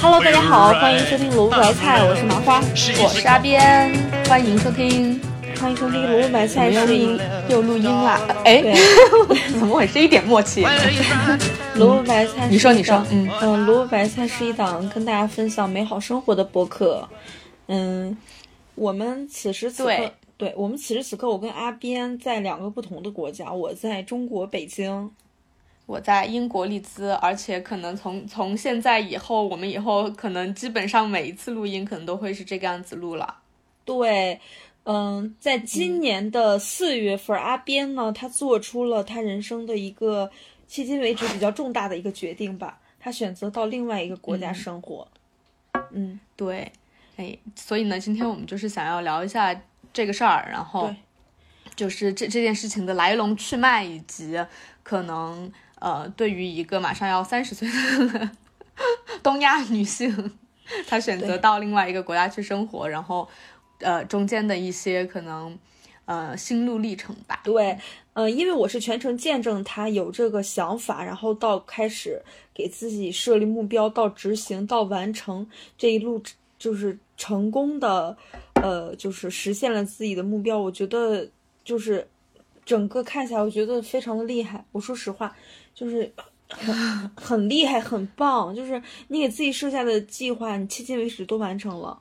Hello，大家好，欢迎收听萝卜白菜，我是麻花，我是阿边，欢迎收听，欢迎收听萝卜白菜是一又录音了，哎，怎么回事？一点默契。萝卜白菜，你说你说，嗯嗯，萝卜白菜是一档跟大家分享美好生活的播客，嗯，我们此时此刻，对我们此时此刻，我跟阿边在两个不同的国家，我在中国北京。我在英国利兹，而且可能从从现在以后，我们以后可能基本上每一次录音可能都会是这个样子录了。对，嗯，在今年的四月份，阿边呢，他做出了他人生的一个迄今为止比较重大的一个决定吧，他选择到另外一个国家生活。嗯，对，哎，所以呢，今天我们就是想要聊一下这个事儿，然后就是这这件事情的来龙去脉，以及可能。呃，对于一个马上要三十岁的 东亚女性，她选择到另外一个国家去生活，然后，呃，中间的一些可能，呃，心路历程吧。对，呃，因为我是全程见证她有这个想法，然后到开始给自己设立目标，到执行，到完成这一路，就是成功的，呃，就是实现了自己的目标。我觉得，就是整个看起来，我觉得非常的厉害。我说实话。就是很 很厉害，很棒。就是你给自己设下的计划，你迄今为止都完成了。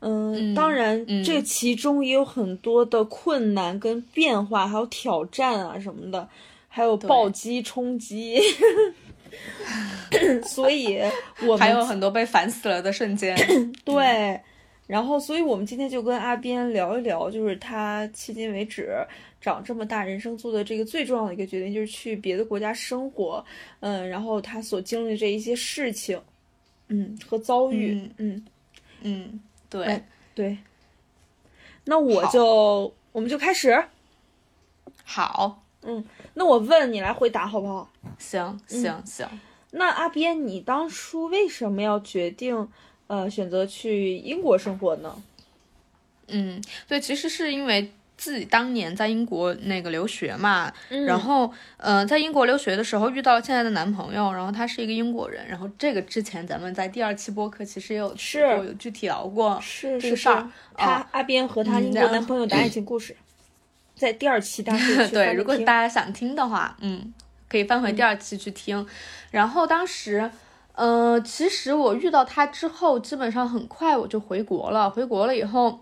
嗯，当然，这其中也有很多的困难跟变化，还有挑战啊什么的，还有暴击冲击。所以，我还有很多被烦死了的瞬间。对，然后，所以我们今天就跟阿边聊一聊，就是他迄今为止。长这么大，人生做的这个最重要的一个决定就是去别的国家生活，嗯，然后他所经历这一些事情，嗯，和遭遇，嗯，嗯，对对。那我就我们就开始。好，嗯，那我问你来回答好不好？行行行。那阿边，你当初为什么要决定呃选择去英国生活呢？嗯，对，其实是因为。自己当年在英国那个留学嘛，然后，呃，在英国留学的时候遇到了现在的男朋友，然后他是一个英国人，然后这个之前咱们在第二期播客其实也有是有具体聊过是这个事儿，他阿边和他英国男朋友的爱情故事，在第二期大家 对，如果大家想听的话，嗯，可以翻回第二期去听。然后当时，呃，其实我遇到他之后，基本上很快我就回国了，回国了以后。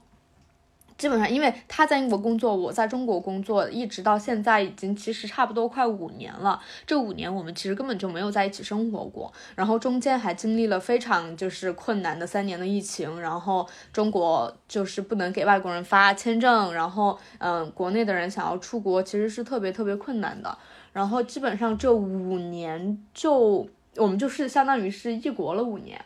基本上，因为他在英国工作，我在中国工作，一直到现在已经其实差不多快五年了。这五年我们其实根本就没有在一起生活过，然后中间还经历了非常就是困难的三年的疫情，然后中国就是不能给外国人发签证，然后嗯，国内的人想要出国其实是特别特别困难的。然后基本上这五年就我们就是相当于是异国了五年，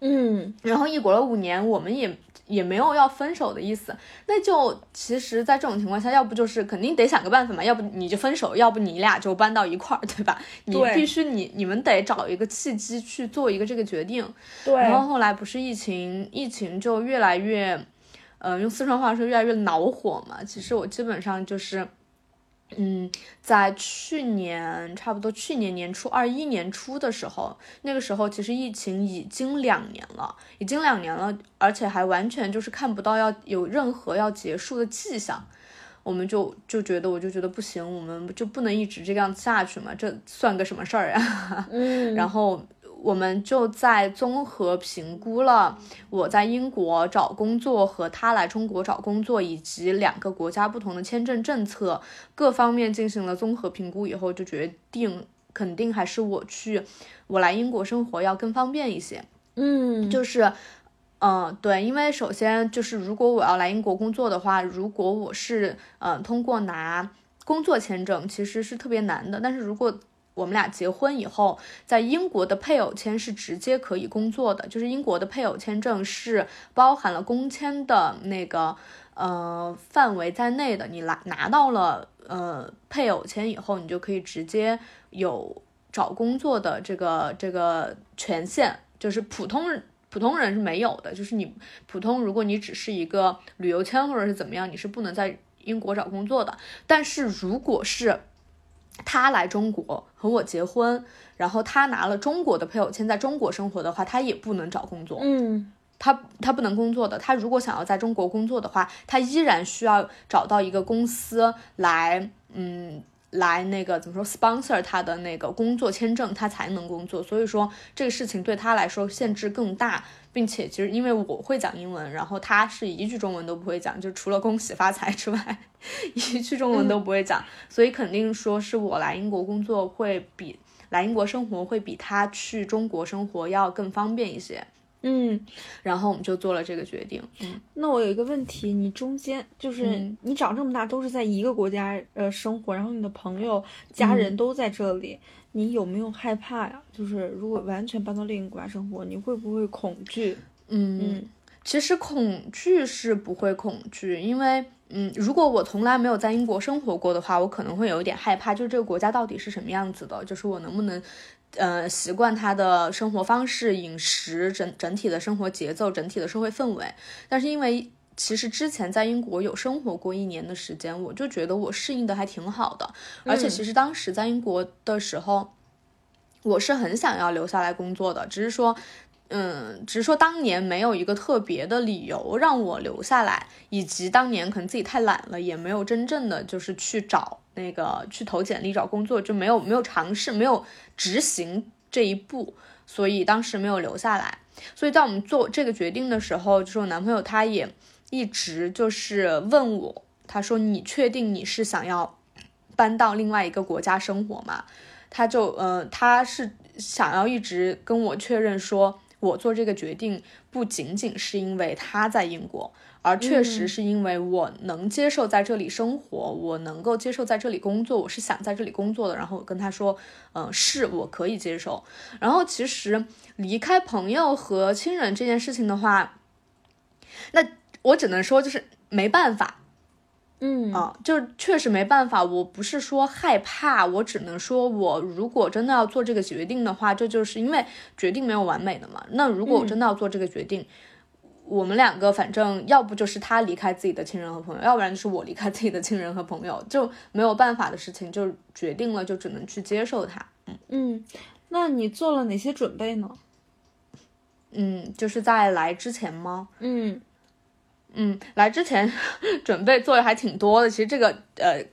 嗯，然后异国了五年，我们也。也没有要分手的意思，那就其实，在这种情况下，要不就是肯定得想个办法嘛，要不你就分手，要不你俩就搬到一块儿，对吧？你必须你你们得找一个契机去做一个这个决定。对。然后后来不是疫情，疫情就越来越，呃，用四川话说越来越恼火嘛。其实我基本上就是。嗯，在去年差不多去年年初二一年初的时候，那个时候其实疫情已经两年了，已经两年了，而且还完全就是看不到要有任何要结束的迹象，我们就就觉得我就觉得不行，我们就不能一直这样下去嘛，这算个什么事儿啊？嗯，然后。我们就在综合评估了我在英国找工作和他来中国找工作，以及两个国家不同的签证政策各方面进行了综合评估以后，就决定肯定还是我去我来英国生活要更方便一些。嗯，就是，嗯，对，因为首先就是如果我要来英国工作的话，如果我是嗯通过拿工作签证，其实是特别难的，但是如果我们俩结婚以后，在英国的配偶签是直接可以工作的，就是英国的配偶签证是包含了工签的那个呃范围在内的。你拿拿到了呃配偶签以后，你就可以直接有找工作的这个这个权限，就是普通普通人是没有的。就是你普通，如果你只是一个旅游签或者是怎么样，你是不能在英国找工作的。但是如果是他来中国和我结婚，然后他拿了中国的配偶签，在中国生活的话，他也不能找工作。嗯他他不能工作的，他如果想要在中国工作的话，他依然需要找到一个公司来，嗯，来那个怎么说 sponsor 他的那个工作签证，他才能工作。所以说这个事情对他来说限制更大，并且其实因为我会讲英文，然后他是一句中文都不会讲，就除了恭喜发财之外，一句中文都不会讲，所以肯定说是我来英国工作会比来英国生活会比他去中国生活要更方便一些。嗯，然后我们就做了这个决定。嗯，那我有一个问题，你中间就是嗯你长这么大都是在一个国家呃生活，然后你的朋友、家人都在这里，你有没有害怕呀？就是如果完全搬到另一个国家生活，你会不会恐惧？嗯，嗯其实恐惧是不会恐惧，因为嗯，如果我从来没有在英国生活过的话，我可能会有一点害怕，就是这个国家到底是什么样子的，就是我能不能。呃，习惯他的生活方式、饮食整整体的生活节奏、整体的社会氛围。但是因为其实之前在英国有生活过一年的时间，我就觉得我适应的还挺好的。而且其实当时在英国的时候，我是很想要留下来工作的，只是说。嗯，只是说当年没有一个特别的理由让我留下来，以及当年可能自己太懒了，也没有真正的就是去找那个去投简历找工作，就没有没有尝试，没有执行这一步，所以当时没有留下来。所以在我们做这个决定的时候，就是我男朋友他也一直就是问我，他说你确定你是想要搬到另外一个国家生活吗？他就呃，他是想要一直跟我确认说。我做这个决定不仅仅是因为他在英国，而确实是因为我能接受在这里生活，我能够接受在这里工作，我是想在这里工作的。然后我跟他说，嗯、呃，是我可以接受。然后其实离开朋友和亲人这件事情的话，那我只能说就是没办法。嗯啊，就确实没办法。我不是说害怕，我只能说，我如果真的要做这个决定的话，这就是因为决定没有完美的嘛。那如果我真的要做这个决定，嗯、我们两个反正要不就是他离开自己的亲人和朋友，要不然就是我离开自己的亲人和朋友，就没有办法的事情，就决定了，就只能去接受他。嗯嗯，那你做了哪些准备呢？嗯，就是在来之前吗？嗯。嗯，来之前 准备做的还挺多的，其实这个呃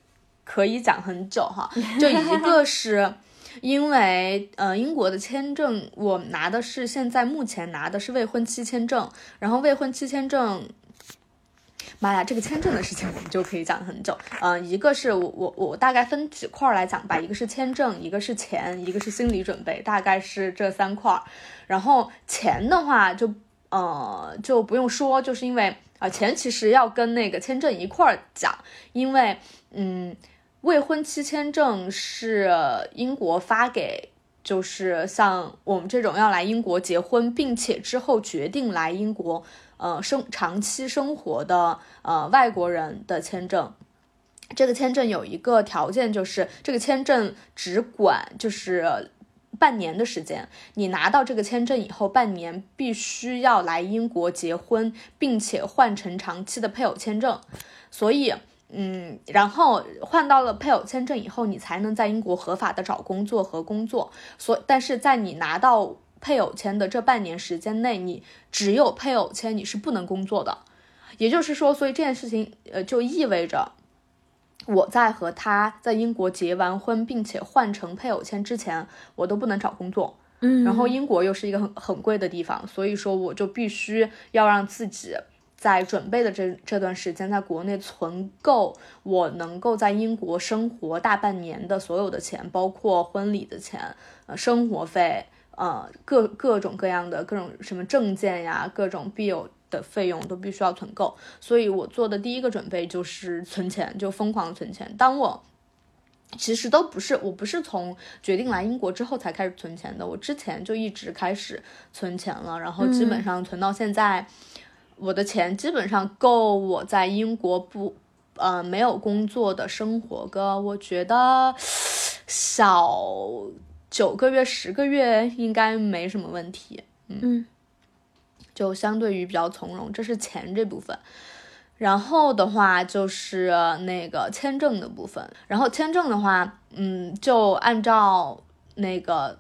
可以讲很久哈。就一 个是因为呃英国的签证，我拿的是现在目前拿的是未婚妻签证，然后未婚妻签证，妈呀，这个签证的事情我们就可以讲很久。嗯、呃，一个是我我我大概分几块来讲吧，一个是签证，一个是钱，一个是心理准备，大概是这三块。然后钱的话就呃就不用说，就是因为。啊，钱其实要跟那个签证一块儿讲，因为嗯，未婚妻签证是英国发给，就是像我们这种要来英国结婚，并且之后决定来英国呃生长期生活的呃外国人的签证。这个签证有一个条件，就是这个签证只管就是。半年的时间，你拿到这个签证以后，半年必须要来英国结婚，并且换成长期的配偶签证。所以，嗯，然后换到了配偶签证以后，你才能在英国合法的找工作和工作。所，但是在你拿到配偶签的这半年时间内，你只有配偶签，你是不能工作的。也就是说，所以这件事情，呃，就意味着。我在和他在英国结完婚，并且换成配偶签之前，我都不能找工作。嗯，然后英国又是一个很很贵的地方，所以说我就必须要让自己在准备的这这段时间，在国内存够我能够在英国生活大半年的所有的钱，包括婚礼的钱、呃生活费、呃各各种各样的各种什么证件呀，各种必有。的费用都必须要存够，所以我做的第一个准备就是存钱，就疯狂存钱。当我其实都不是，我不是从决定来英国之后才开始存钱的，我之前就一直开始存钱了，然后基本上存到现在，嗯、我的钱基本上够我在英国不呃没有工作的生活个，我觉得小九个月、十个月应该没什么问题。嗯。嗯就相对于比较从容，这是钱这部分。然后的话就是那个签证的部分，然后签证的话，嗯，就按照那个。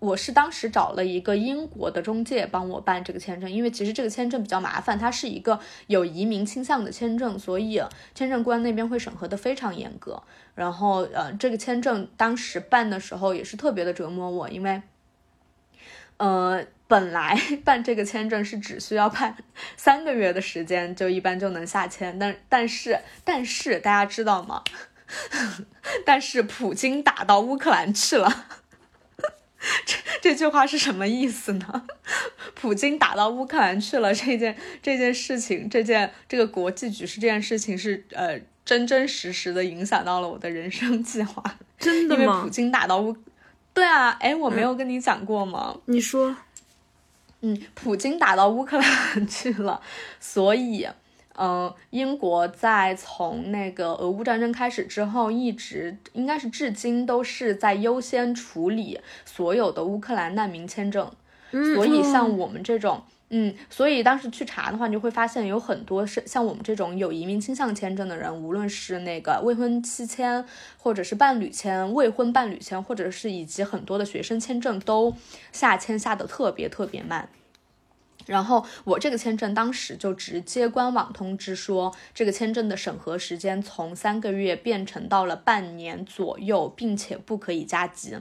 我是当时找了一个英国的中介帮我办这个签证，因为其实这个签证比较麻烦，它是一个有移民倾向的签证，所以签证官那边会审核的非常严格。然后，呃，这个签证当时办的时候也是特别的折磨我，因为，呃，本来办这个签证是只需要办三个月的时间，就一般就能下签，但但是但是大家知道吗？但是普京打到乌克兰去了。这这句话是什么意思呢？普京打到乌克兰去了，这件这件事情，这件这个国际局势这件事情是呃真真实实的影响到了我的人生计划。真的吗？因为普京打到乌，对啊，哎，我没有跟你讲过吗？你说，嗯，普京打到乌克兰去了，所以。嗯，英国在从那个俄乌战争开始之后，一直应该是至今都是在优先处理所有的乌克兰难民签证。所以像我们这种，嗯，所以当时去查的话，你就会发现有很多是像我们这种有移民倾向签证的人，无论是那个未婚妻签，或者是伴侣签、未婚伴侣签，或者是以及很多的学生签证，都下签下的特别特别慢。然后我这个签证当时就直接官网通知说，这个签证的审核时间从三个月变成到了半年左右，并且不可以加急。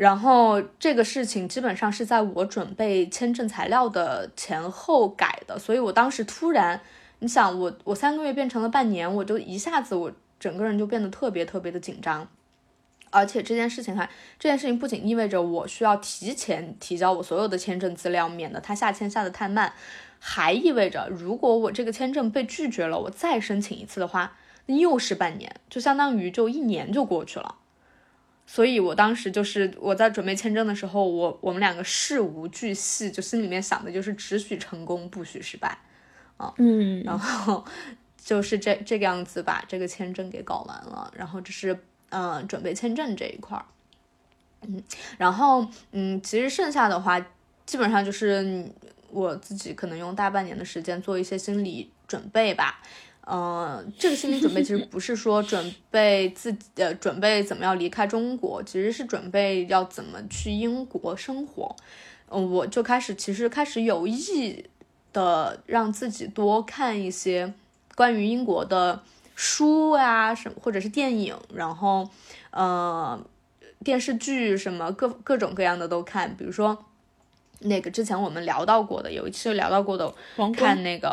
然后这个事情基本上是在我准备签证材料的前后改的，所以我当时突然，你想我我三个月变成了半年，我就一下子我整个人就变得特别特别的紧张。而且这件事情还，这件事情不仅意味着我需要提前提交我所有的签证资料，免得他下签下的太慢，还意味着如果我这个签证被拒绝了，我再申请一次的话，又是半年，就相当于就一年就过去了。所以我当时就是我在准备签证的时候，我我们两个事无巨细，就心里面想的就是只许成功不许失败，啊，嗯，然后就是这这个样子把这个签证给搞完了，然后这是。嗯，准备签证这一块儿，嗯，然后嗯，其实剩下的话，基本上就是我自己可能用大半年的时间做一些心理准备吧。嗯，这个心理准备其实不是说准备自己呃准备怎么样离开中国，其实是准备要怎么去英国生活。嗯，我就开始其实开始有意的让自己多看一些关于英国的。书啊，什么或者是电影，然后，呃，电视剧什么各各种各样的都看，比如说那个之前我们聊到过的，有一期聊到过的，看那个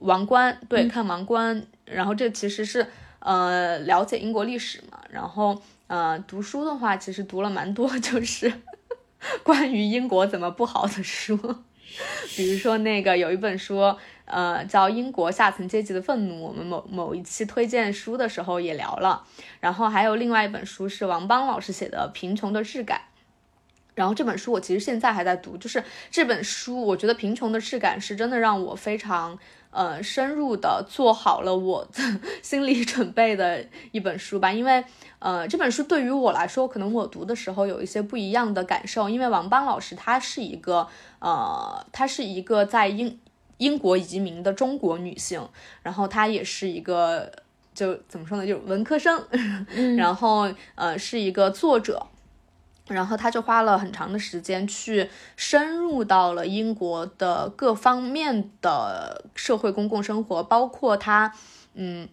王冠，对，看王冠，然后这其实是呃了解英国历史嘛，然后呃读书的话，其实读了蛮多，就是 关于英国怎么不好的书，比如说那个有一本书。呃，叫《英国下层阶级的愤怒》，我们某某一期推荐书的时候也聊了。然后还有另外一本书是王邦老师写的《贫穷的质感》，然后这本书我其实现在还在读。就是这本书，我觉得《贫穷的质感》是真的让我非常呃深入的做好了我的 心理准备的一本书吧。因为呃这本书对于我来说，可能我读的时候有一些不一样的感受。因为王邦老师他是一个呃他是一个在英。英国移民的中国女性，然后她也是一个，就怎么说呢，就是文科生，然后呃是一个作者，然后他就花了很长的时间去深入到了英国的各方面的社会公共生活，包括他，嗯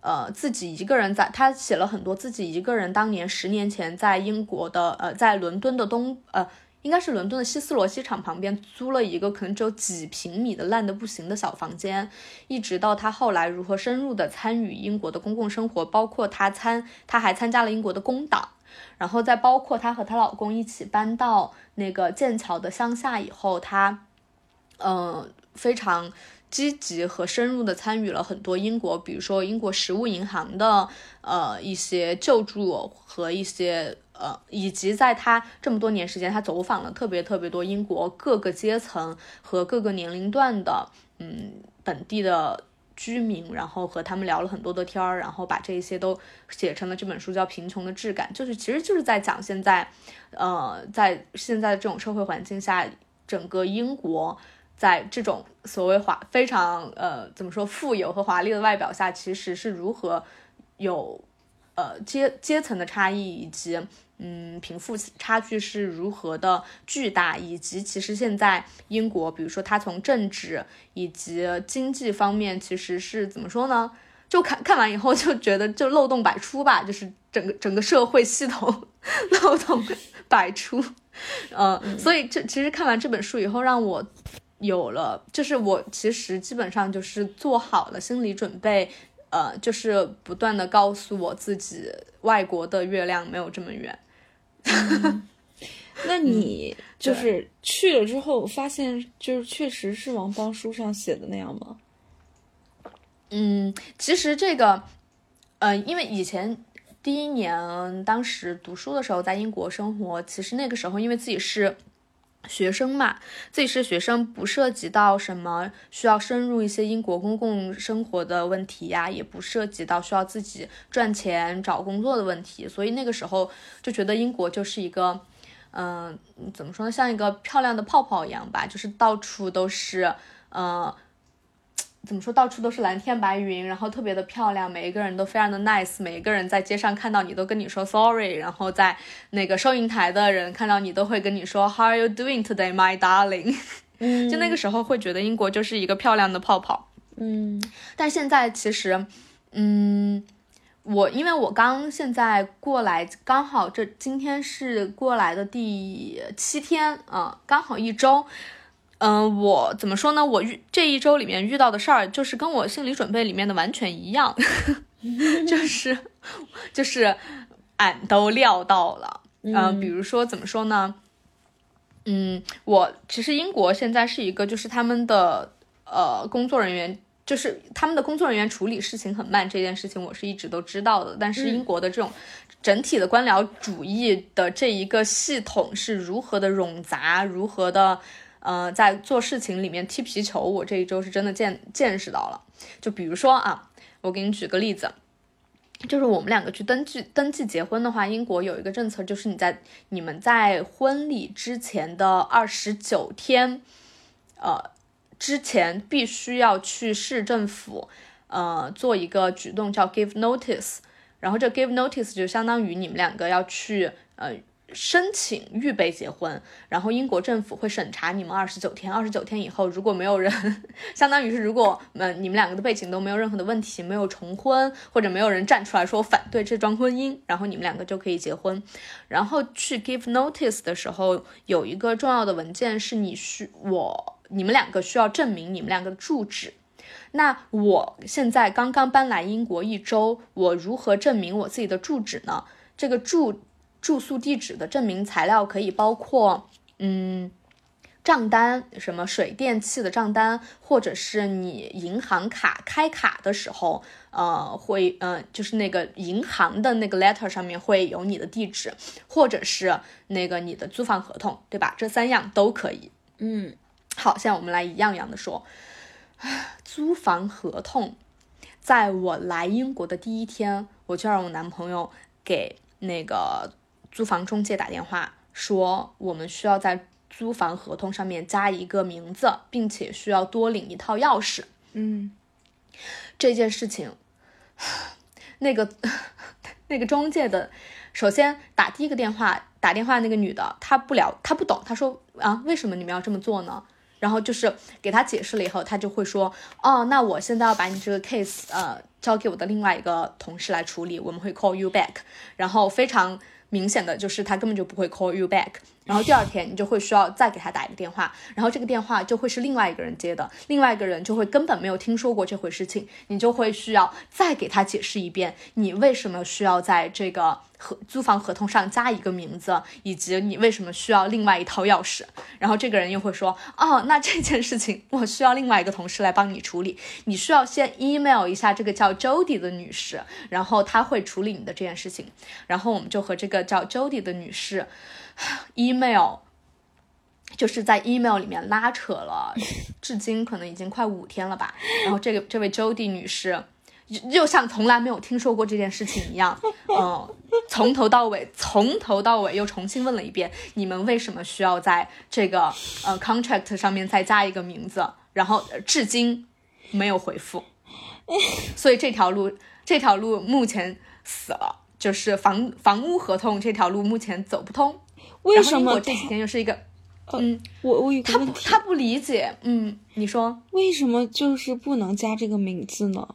呃自己一个人在，他写了很多自己一个人当年十年前在英国的呃在伦敦的东呃。应该是伦敦的希斯罗机场旁边租了一个可能只有几平米的烂的不行的小房间，一直到他后来如何深入的参与英国的公共生活，包括他参他还参加了英国的工党，然后再包括她和她老公一起搬到那个剑桥的乡下以后，她嗯非常积极和深入的参与了很多英国，比如说英国食物银行的呃一些救助和一些。呃，以及在他这么多年时间，他走访了特别特别多英国各个阶层和各个年龄段的，嗯，本地的居民，然后和他们聊了很多的天儿，然后把这些都写成了这本书，叫《贫穷的质感》，就是其实就是在讲现在，呃，在现在的这种社会环境下，整个英国。在这种所谓华非常呃怎么说富有和华丽的外表下，其实是如何有呃阶阶层的差异，以及嗯贫富差距是如何的巨大，以及其实现在英国，比如说它从政治以及经济方面，其实是怎么说呢？就看看完以后就觉得就漏洞百出吧，就是整个整个社会系统 漏洞百出，嗯，所以这其实看完这本书以后，让我有了，就是我其实基本上就是做好了心理准备，呃，就是不断的告诉我自己，外国的月亮没有这么圆。那你就是去了之后，发现就是确实是王邦书上写的那样吗？嗯，其实这个，呃，因为以前第一年当时读书的时候在英国生活，其实那个时候因为自己是学生嘛，自己是学生，不涉及到什么需要深入一些英国公共生活的问题呀，也不涉及到需要自己赚钱找工作的问题，所以那个时候就觉得英国就是一个，嗯，怎么说呢，像一个漂亮的泡泡一样吧，就是到处都是，嗯。怎么说？到处都是蓝天白云，然后特别的漂亮，每一个人都非常的 nice，每一个人在街上看到你都跟你说 sorry，然后在那个收银台的人看到你都会跟你说 How are you doing today, my darling？嗯，就那个时候会觉得英国就是一个漂亮的泡泡。嗯，但现在其实，嗯，我因为我刚现在过来，刚好这今天是过来的第七天啊，刚好一周。嗯，我怎么说呢？我遇这一周里面遇到的事儿，就是跟我心理准备里面的完全一样，就是就是俺都料到了。嗯，比如说怎么说呢？嗯，我其实英国现在是一个，就是他们的呃工作人员，就是他们的工作人员处理事情很慢，这件事情我是一直都知道的。但是英国的这种整体的官僚主义的这一个系统是如何的冗杂，如何的。呃，在做事情里面踢皮球，我这一周是真的见见识到了。就比如说啊，我给你举个例子，就是我们两个去登记登记结婚的话，英国有一个政策，就是你在你们在婚礼之前的二十九天，呃，之前必须要去市政府，呃，做一个举动叫 give notice，然后这 give notice 就相当于你们两个要去，呃。申请预备结婚，然后英国政府会审查你们二十九天。二十九天以后，如果没有人，相当于是如果嗯你们两个的背景都没有任何的问题，没有重婚，或者没有人站出来说反对这桩婚姻，然后你们两个就可以结婚。然后去 give notice 的时候，有一个重要的文件是你需我你们两个需要证明你们两个的住址。那我现在刚刚搬来英国一周，我如何证明我自己的住址呢？这个住。住宿地址的证明材料可以包括，嗯，账单，什么水电气的账单，或者是你银行卡开卡的时候，呃，会，呃，就是那个银行的那个 letter 上面会有你的地址，或者是那个你的租房合同，对吧？这三样都可以。嗯，好，现在我们来一样样的说，租房合同，在我来英国的第一天，我就让我男朋友给那个。租房中介打电话说，我们需要在租房合同上面加一个名字，并且需要多领一套钥匙。嗯，这件事情，那个 那个中介的，首先打第一个电话，打电话那个女的，她不了，她不懂，她说啊，为什么你们要这么做呢？然后就是给她解释了以后，她就会说，哦，那我现在要把你这个 case 呃交给我的另外一个同事来处理，我们会 call you back，然后非常。明显的就是他根本就不会 call you back，然后第二天你就会需要再给他打一个电话，然后这个电话就会是另外一个人接的，另外一个人就会根本没有听说过这回事情，你就会需要再给他解释一遍，你为什么需要在这个。合租房合同上加一个名字，以及你为什么需要另外一套钥匙？然后这个人又会说，哦，那这件事情我需要另外一个同事来帮你处理，你需要先 email 一下这个叫 Jody 的女士，然后她会处理你的这件事情。然后我们就和这个叫 Jody 的女士 email，就是在 email 里面拉扯了，至今可能已经快五天了吧。然后这个这位 Jody 女士。又像从来没有听说过这件事情一样，嗯，从头到尾，从头到尾又重新问了一遍，你们为什么需要在这个呃 contract 上面再加一个名字？然后至今没有回复，所以这条路这条路目前死了，就是房房屋合同这条路目前走不通。为什么这几天又是一个？嗯，我我有个问题，他不理解。嗯，你说为什么就是不能加这个名字呢？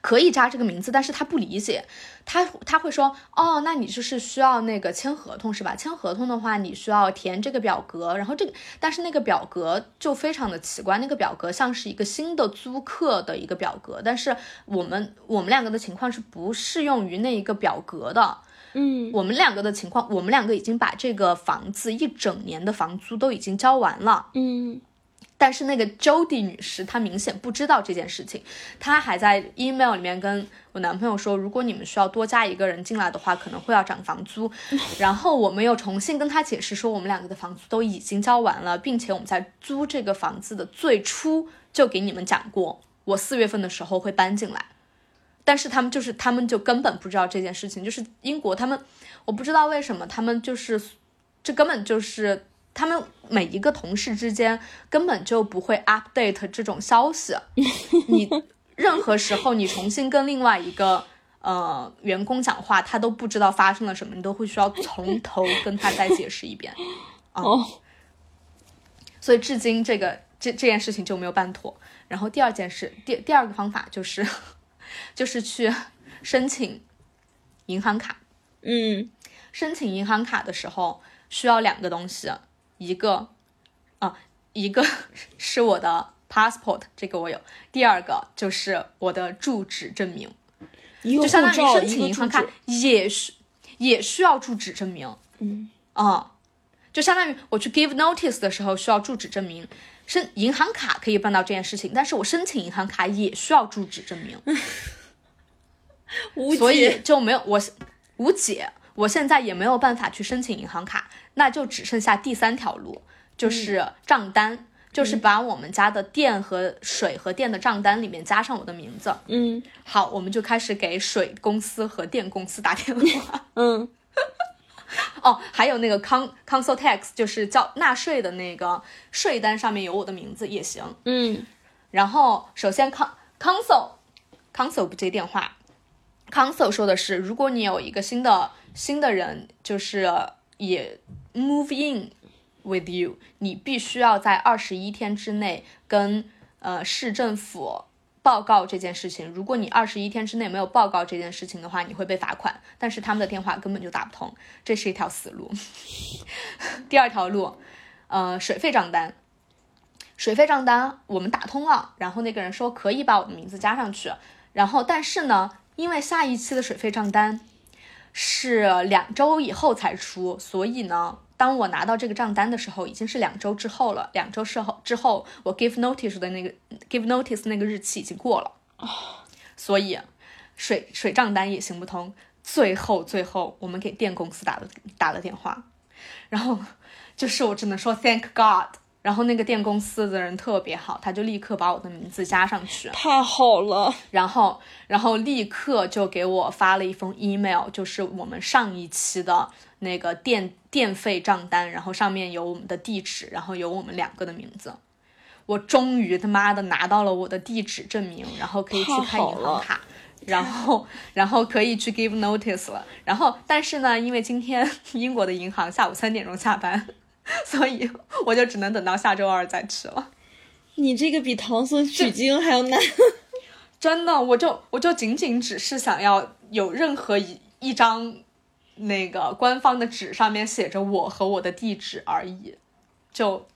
可以加这个名字，但是他不理解，他他会说，哦，那你就是需要那个签合同是吧？签合同的话，你需要填这个表格，然后这个，但是那个表格就非常的奇怪，那个表格像是一个新的租客的一个表格，但是我们我们两个的情况是不适用于那一个表格的。嗯，我们两个的情况，我们两个已经把这个房子一整年的房租都已经交完了。嗯，但是那个 Jody 女士她明显不知道这件事情，她还在 email 里面跟我男朋友说，如果你们需要多加一个人进来的话，可能会要涨房租。然后我们又重新跟她解释说，我们两个的房租都已经交完了，并且我们在租这个房子的最初就给你们讲过，我四月份的时候会搬进来。但是他们就是，他们就根本不知道这件事情。就是英国，他们我不知道为什么，他们就是这根本就是他们每一个同事之间根本就不会 update 这种消息。你任何时候你重新跟另外一个呃员工讲话，他都不知道发生了什么，你都会需要从头跟他再解释一遍。哦，所以至今这个这这件事情就没有办妥。然后第二件事，第第二个方法就是。就是去申请银行卡，嗯，申请银行卡的时候需要两个东西，一个啊，一个是我的 passport，这个我有，第二个就是我的住址证明，就相当于申请银行卡也需也需要住址证明，嗯啊，就相当于我去 give notice 的时候需要住址证明。申银行卡可以办到这件事情，但是我申请银行卡也需要住址证明，所以就没有我无解。我现在也没有办法去申请银行卡，那就只剩下第三条路，就是账单，就是把我们家的电和水和电的账单里面加上我的名字。嗯，好，我们就开始给水公司和电公司打电话。嗯。哦，还有那个 con council tax，就是交纳税的那个税单上面有我的名字也行。嗯，然后首先 con council council 不接电话，council 说的是，如果你有一个新的新的人，就是也 move in with you，你必须要在二十一天之内跟呃市政府。报告这件事情，如果你二十一天之内没有报告这件事情的话，你会被罚款。但是他们的电话根本就打不通，这是一条死路。第二条路，呃，水费账单，水费账单我们打通了，然后那个人说可以把我的名字加上去，然后但是呢，因为下一期的水费账单是两周以后才出，所以呢。当我拿到这个账单的时候，已经是两周之后了。两周之后，之后我 give notice 的那个 give notice 那个日期已经过了，所以水水账单也行不通。最后，最后我们给电公司打了打了电话，然后就是我只能说 thank God。然后那个电公司的人特别好，他就立刻把我的名字加上去，太好了。然后，然后立刻就给我发了一封 email，就是我们上一期的那个电电费账单，然后上面有我们的地址，然后有我们两个的名字。我终于他妈的拿到了我的地址证明，然后可以去开银行卡，然后然后可以去 give notice 了。然后，但是呢，因为今天英国的银行下午三点钟下班。所以我就只能等到下周二再吃了。你这个比唐僧取经还要难，真的，我就我就仅仅只是想要有任何一一张那个官方的纸上面写着我和我的地址而已，就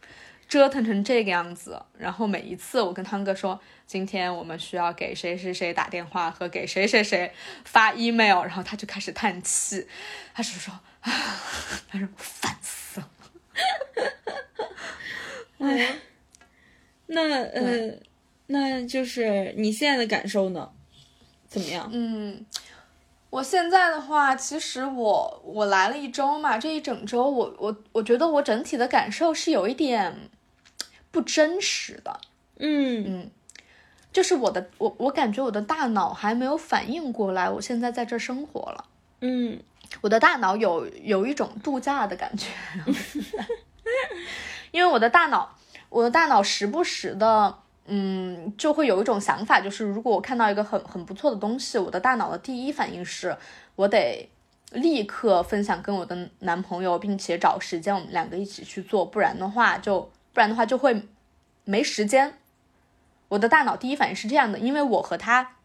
折腾成这个样子。然后每一次我跟汤哥说，今天我们需要给谁谁谁打电话和给谁谁谁发 email，然后他就开始叹气，他是说，他说烦死了。哎，那呃，那就是你现在的感受呢？怎么样？嗯，我现在的话，其实我我来了一周嘛，这一整周，我我我觉得我整体的感受是有一点不真实的。嗯嗯，就是我的我我感觉我的大脑还没有反应过来，我现在在这生活了。嗯，我的大脑有有一种度假的感觉，因为我的大脑，我的大脑时不时的，嗯，就会有一种想法，就是如果我看到一个很很不错的东西，我的大脑的第一反应是，我得立刻分享跟我的男朋友，并且找时间我们两个一起去做，不然的话就不然的话就会没时间。我的大脑第一反应是这样的，因为我和他。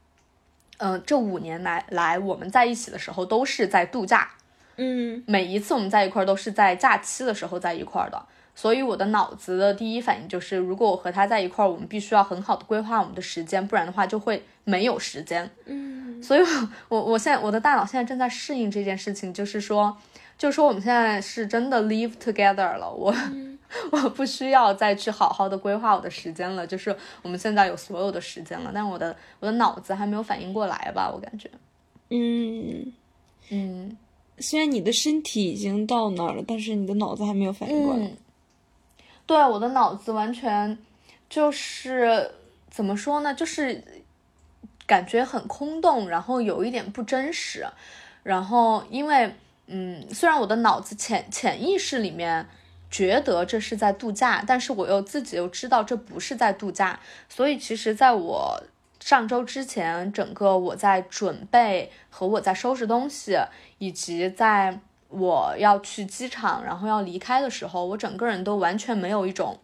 嗯，这五年来来我们在一起的时候都是在度假，嗯，每一次我们在一块儿都是在假期的时候在一块儿的，所以我的脑子的第一反应就是，如果我和他在一块儿，我们必须要很好的规划我们的时间，不然的话就会没有时间。嗯，所以，我我我现在我的大脑现在正在适应这件事情，就是说，就是说我们现在是真的 live together 了，我。我不需要再去好好的规划我的时间了，就是我们现在有所有的时间了，但我的我的脑子还没有反应过来吧，我感觉，嗯嗯，虽然你的身体已经到那儿了，但是你的脑子还没有反应过来。对，我的脑子完全就是怎么说呢，就是感觉很空洞，然后有一点不真实，然后因为嗯，虽然我的脑子潜潜意识里面。觉得这是在度假，但是我又自己又知道这不是在度假，所以其实在我上周之前，整个我在准备和我在收拾东西，以及在我要去机场然后要离开的时候，我整个人都完全没有一种，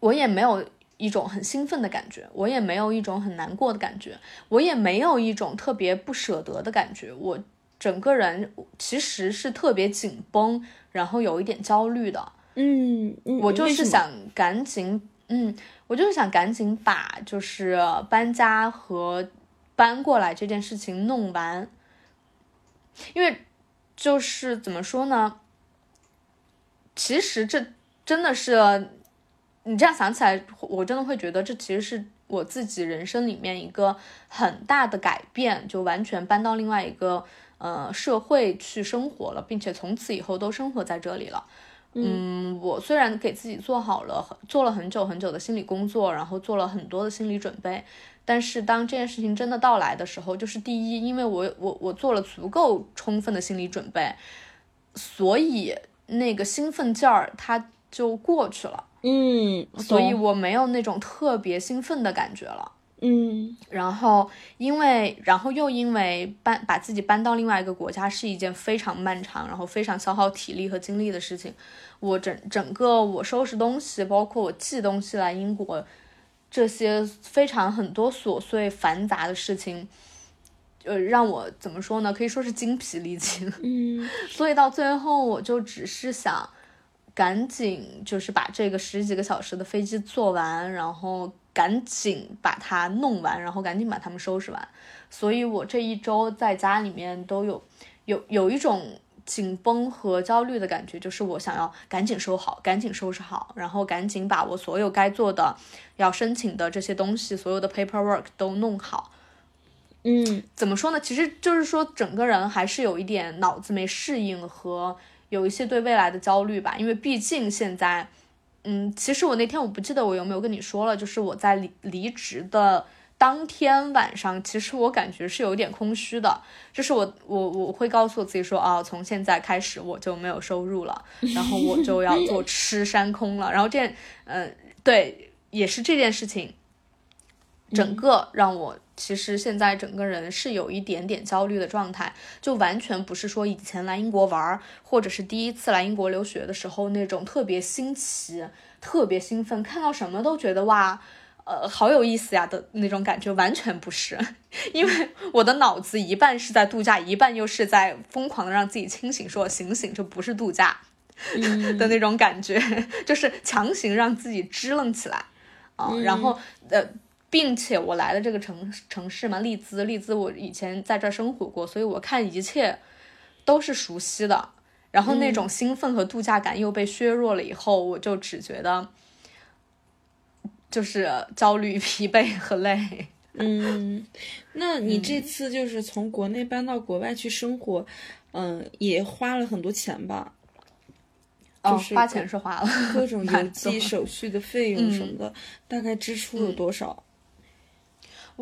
我也没有一种很兴奋的感觉，我也没有一种很难过的感觉，我也没有一种特别不舍得的感觉，我整个人其实是特别紧绷。然后有一点焦虑的，嗯，我就是想赶紧，嗯，我就是想赶紧把就是搬家和搬过来这件事情弄完，因为就是怎么说呢？其实这真的是你这样想起来，我真的会觉得这其实是我自己人生里面一个很大的改变，就完全搬到另外一个。呃，社会去生活了，并且从此以后都生活在这里了。嗯，我虽然给自己做好了做了很久很久的心理工作，然后做了很多的心理准备，但是当这件事情真的到来的时候，就是第一，因为我我我做了足够充分的心理准备，所以那个兴奋劲儿它就过去了。嗯，所以我没有那种特别兴奋的感觉了。嗯，然后因为，然后又因为搬把自己搬到另外一个国家是一件非常漫长，然后非常消耗体力和精力的事情。我整整个我收拾东西，包括我寄东西来英国，这些非常很多琐碎繁杂的事情，呃，让我怎么说呢？可以说是精疲力尽。嗯，所以到最后，我就只是想赶紧就是把这个十几个小时的飞机坐完，然后。赶紧把它弄完，然后赶紧把它们收拾完。所以我这一周在家里面都有有有一种紧绷和焦虑的感觉，就是我想要赶紧收好，赶紧收拾好，然后赶紧把我所有该做的、要申请的这些东西，所有的 paperwork 都弄好。嗯，怎么说呢？其实就是说，整个人还是有一点脑子没适应和有一些对未来的焦虑吧，因为毕竟现在。嗯，其实我那天我不记得我有没有跟你说了，就是我在离离职的当天晚上，其实我感觉是有点空虚的，就是我我我会告诉我自己说啊，从现在开始我就没有收入了，然后我就要做吃山空了，然后这嗯对，也是这件事情，整个让我。其实现在整个人是有一点点焦虑的状态，就完全不是说以前来英国玩，或者是第一次来英国留学的时候那种特别新奇、特别兴奋，看到什么都觉得哇，呃，好有意思呀的那种感觉，完全不是。因为我的脑子一半是在度假，一半又是在疯狂的让自己清醒，说醒醒，这不是度假 的那种感觉，就是强行让自己支棱起来啊，然后呃。并且我来的这个城城市嘛，利兹，利兹，我以前在这儿生活过，所以我看一切都是熟悉的。然后那种兴奋和度假感又被削弱了以后，我就只觉得就是焦虑、疲惫和累。嗯，那 你这次就是从国内搬到国外去生活，嗯，也花了很多钱吧？就是花钱是花了，各种 邮寄手续的费用什么的，大概支出了多少？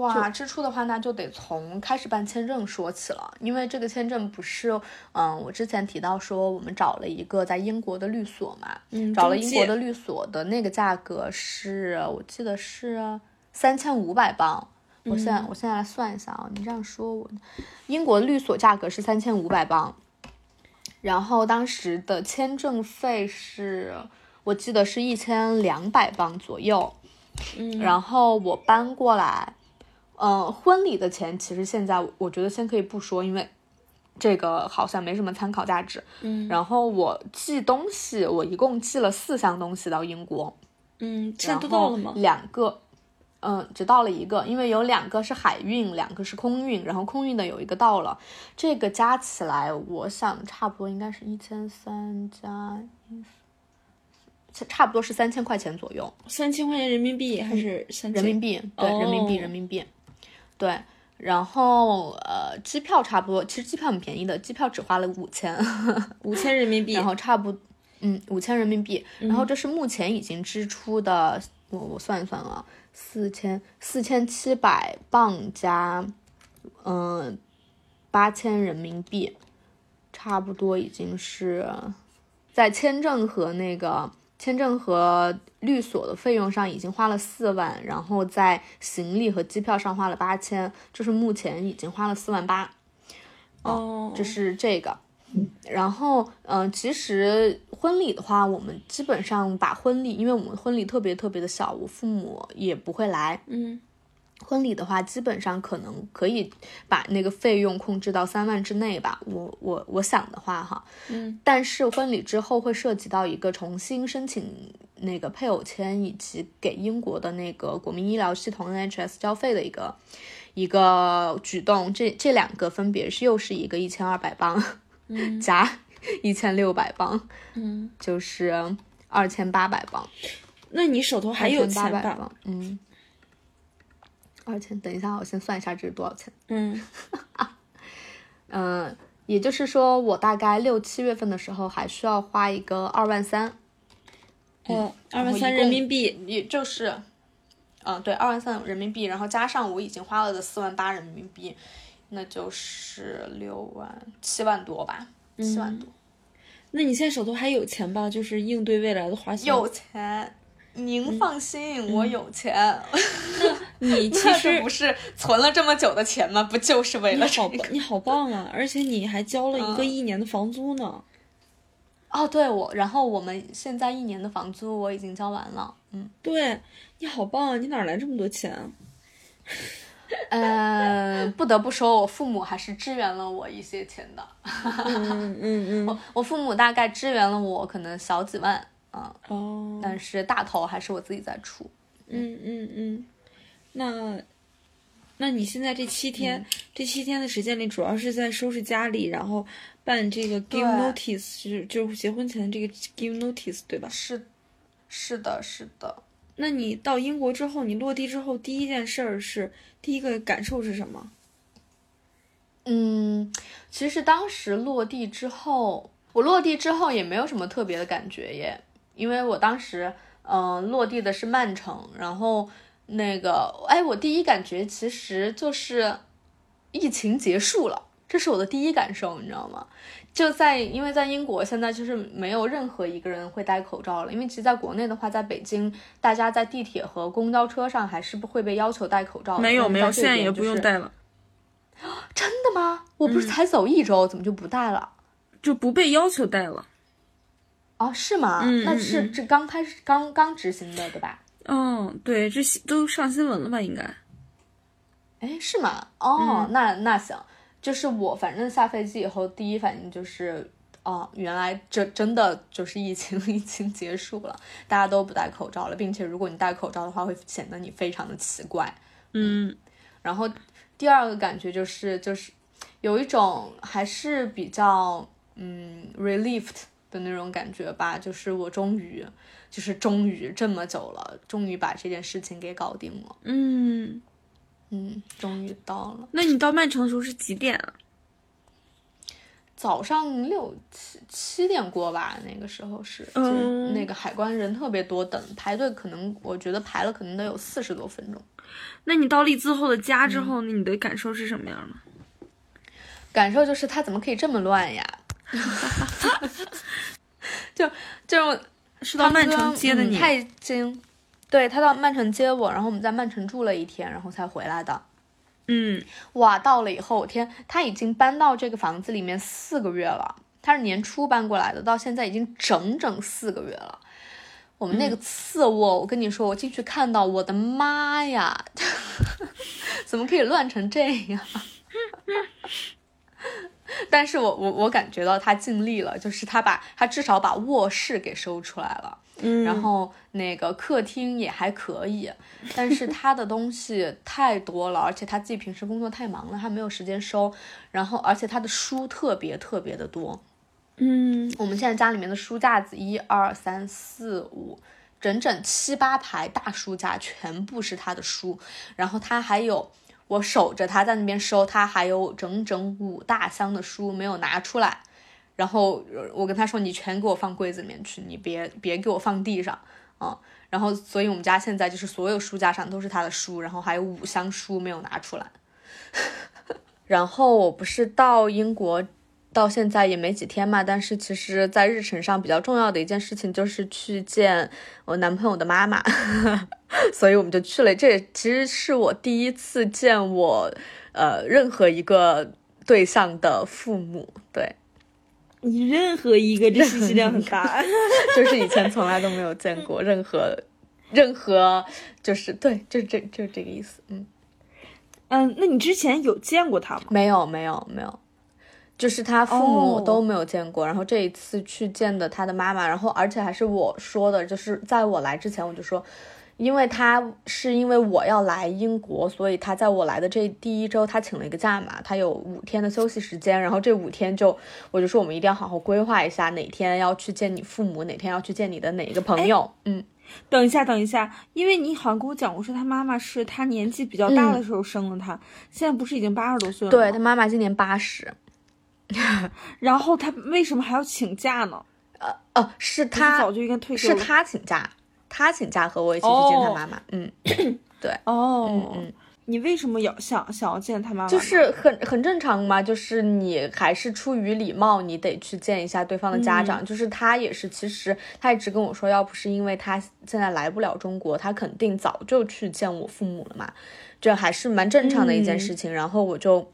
哇，支出的话，那就得从开始办签证说起了，因为这个签证不是，嗯，我之前提到说我们找了一个在英国的律所嘛，嗯，找了英国的律所的那个价格是我记得是三千五百镑，我现在我现在来算一下啊，你这样说我，英国律所价格是三千五百镑，然后当时的签证费是我记得是一千两百镑左右，嗯，然后我搬过来。嗯，婚礼的钱其实现在我觉得先可以不说，因为这个好像没什么参考价值。嗯，然后我寄东西，我一共寄了四箱东西到英国。嗯，现在都到了吗？两个，嗯，只到了一个，因为有两个是海运，两个是空运，然后空运的有一个到了，这个加起来，我想差不多应该是一千三加一。差不多是三千块钱左右，三千块钱人民币还是三人民币？对，人民币，人民币。对，然后呃，机票差不多，其实机票很便宜的，机票只花了五千，五千人民币，然后差不，嗯，五千人民币，然后这是目前已经支出的，我我算一算啊，四千四千七百镑加，嗯，八千人民币，差不多已经是在签证和那个。签证和律所的费用上已经花了四万，然后在行李和机票上花了八千，就是目前已经花了四万八。哦，这是这个。然后，嗯，其实婚礼的话，我们基本上把婚礼，因为我们婚礼特别特别的小，我父母也不会来。嗯。婚礼的话，基本上可能可以把那个费用控制到三万之内吧。我我我想的话，哈，嗯，但是婚礼之后会涉及到一个重新申请那个配偶签，以及给英国的那个国民医疗系统 NHS 交费的一个一个举动。这这两个分别是又是一个一千二百镑，嗯，加一千六百镑，嗯，就是二千八百镑。那你手头还有钱吧？嗯。多少钱？等一下，我先算一下这是多少钱。嗯，嗯，也就是说，我大概六七月份的时候还需要花一个二万三。哦，二万三人民币，也就是，嗯，对，二万三人民币，然后加上我已经花了的四万八人民币，那就是六万七万多吧，七万多。那你现在手头还有钱吧？就是应对未来的花销。有钱。您放心，我有钱。你 其实不是存了这么久的钱吗？不就是为了这个？你好棒啊！而且你还交了一个一年的房租呢。哦，对，我然后我们现在一年的房租我已经交完了。嗯，对，你好棒啊！你哪来这么多钱？嗯，不得不说，我父母还是支援了我一些钱的。嗯嗯嗯，我我父母大概支援了我可能小几万。啊哦，但是大头还是我自己在出。嗯嗯嗯，那，那你现在这七天，这七天的时间里，主要是在收拾家里，然后办这个 give notice，就是就是结婚前的这个 give notice，对吧？是，是的，是的。那你到英国之后，你落地之后，第一件事儿是第一个感受是什么？嗯，其实当时落地之后，我落地之后也没有什么特别的感觉耶。因为我当时，嗯，落地的是曼城，然后那个，哎，我第一感觉其实就是疫情结束了，这是我的第一感受，你知道吗？就在因为在英国现在就是没有任何一个人会戴口罩了，因为其实在国内的话，在北京，大家在地铁和公交车上还是不会被要求戴口罩，没有没有，现在也不用戴了。真的吗？我不是才走一周，怎么就不戴了？就不被要求戴了。哦，是吗？那是这刚开始刚刚执行的，对吧？嗯，对，这都上新闻了吧？应该。哎，是吗？哦，那那行，就是我反正下飞机以后第一反应就是，哦，原来这真的就是疫情 已经结束了，大家都不戴口罩了，并且如果你戴口罩的话，会显得你非常的奇怪。嗯，然后第二个感觉就是就是有一种还是比较嗯 relieved。的那种感觉吧，就是我终于，就是终于这么久了，终于把这件事情给搞定了。嗯嗯，终于到了。那你到曼城的时候是几点啊？早上六七七点过吧，那个时候是，嗯那个海关人特别多，等排队可能我觉得排了可能得有四十多分钟。那你到利兹后的家嗯之后，你的感受是什么样的？感受就是他怎么可以这么乱呀？就这种是到曼城接的你？嗯他已经，对他到曼城接我，然后我们在曼城住了一天，然后才回来的。嗯，哇，到了以后，天，他已经搬到这个房子里面四个月了，他是年初搬过来的，到现在已经整整四个月了。我们那个次卧，我跟你说，我进去看到，我的妈呀，怎么可以乱成这样？但是我我我感觉到他尽力了，就是他把他至少把卧室给收出来了，嗯然后那个客厅也还可以，但是他的东西太多了，而且他自己平时工作太忙了，他没有时间收，然后而且他的书特别特别的多，嗯，我们现在家里面的书架子一二三四五，整整七八排大书架，全部是他的书。然后他还有，我守着他在那边收，他还有整整五大箱的书没有拿出来。然后我跟他说：“你全给我放柜子里面去，你别别给我放地上啊。”然后，所以我们家现在就是所有书架上都是他的书，然后还有五箱书没有拿出来。然后我不是到英国到现在也没几天嘛，但是其实，在日程上比较重要的一件事情就是去见我男朋友的妈妈，所以我们就去了。这其实是我第一次见我呃任何一个对象的父母，对，你任何一个这信息量很大。就是以前从来都没有见过任何任何，就是对，就这就这个意思，嗯，嗯，那你之前有见过他吗？没有没有没有。就是他父母哦。都没有见过然后这一次去见的他的妈妈，然后而且还是我说的，就是在我来之前我就说，因为他是因为我要来英国，所以他在我来的这第一周他请了一个假嘛，他有五天的休息时间，然后这五天就我就说我们一定要好好规划一下，哪天要去见你父母，哪天要去见你的哪一个朋友，嗯，等一下，等一下，因为你好像跟我讲过，说他妈妈是他年纪比较大的时候生了他，现在不是已经八十多岁了吗？对他妈妈今年八十，然后他为什么还要请假呢？呃哦，是他是早就应该退休。是他请假，他请假和我一起去见他哦妈妈，嗯对哦，嗯 嗯。你为什么要想想要见他妈妈？就是很很正常嘛，就是你还是出于礼貌，你得去见一下对方的家长。就是他也是，其实他一直跟我说，要不是因为他现在来不了中国，他肯定早就去见我父母了嘛，这还是蛮正常的一件事情。然后我就。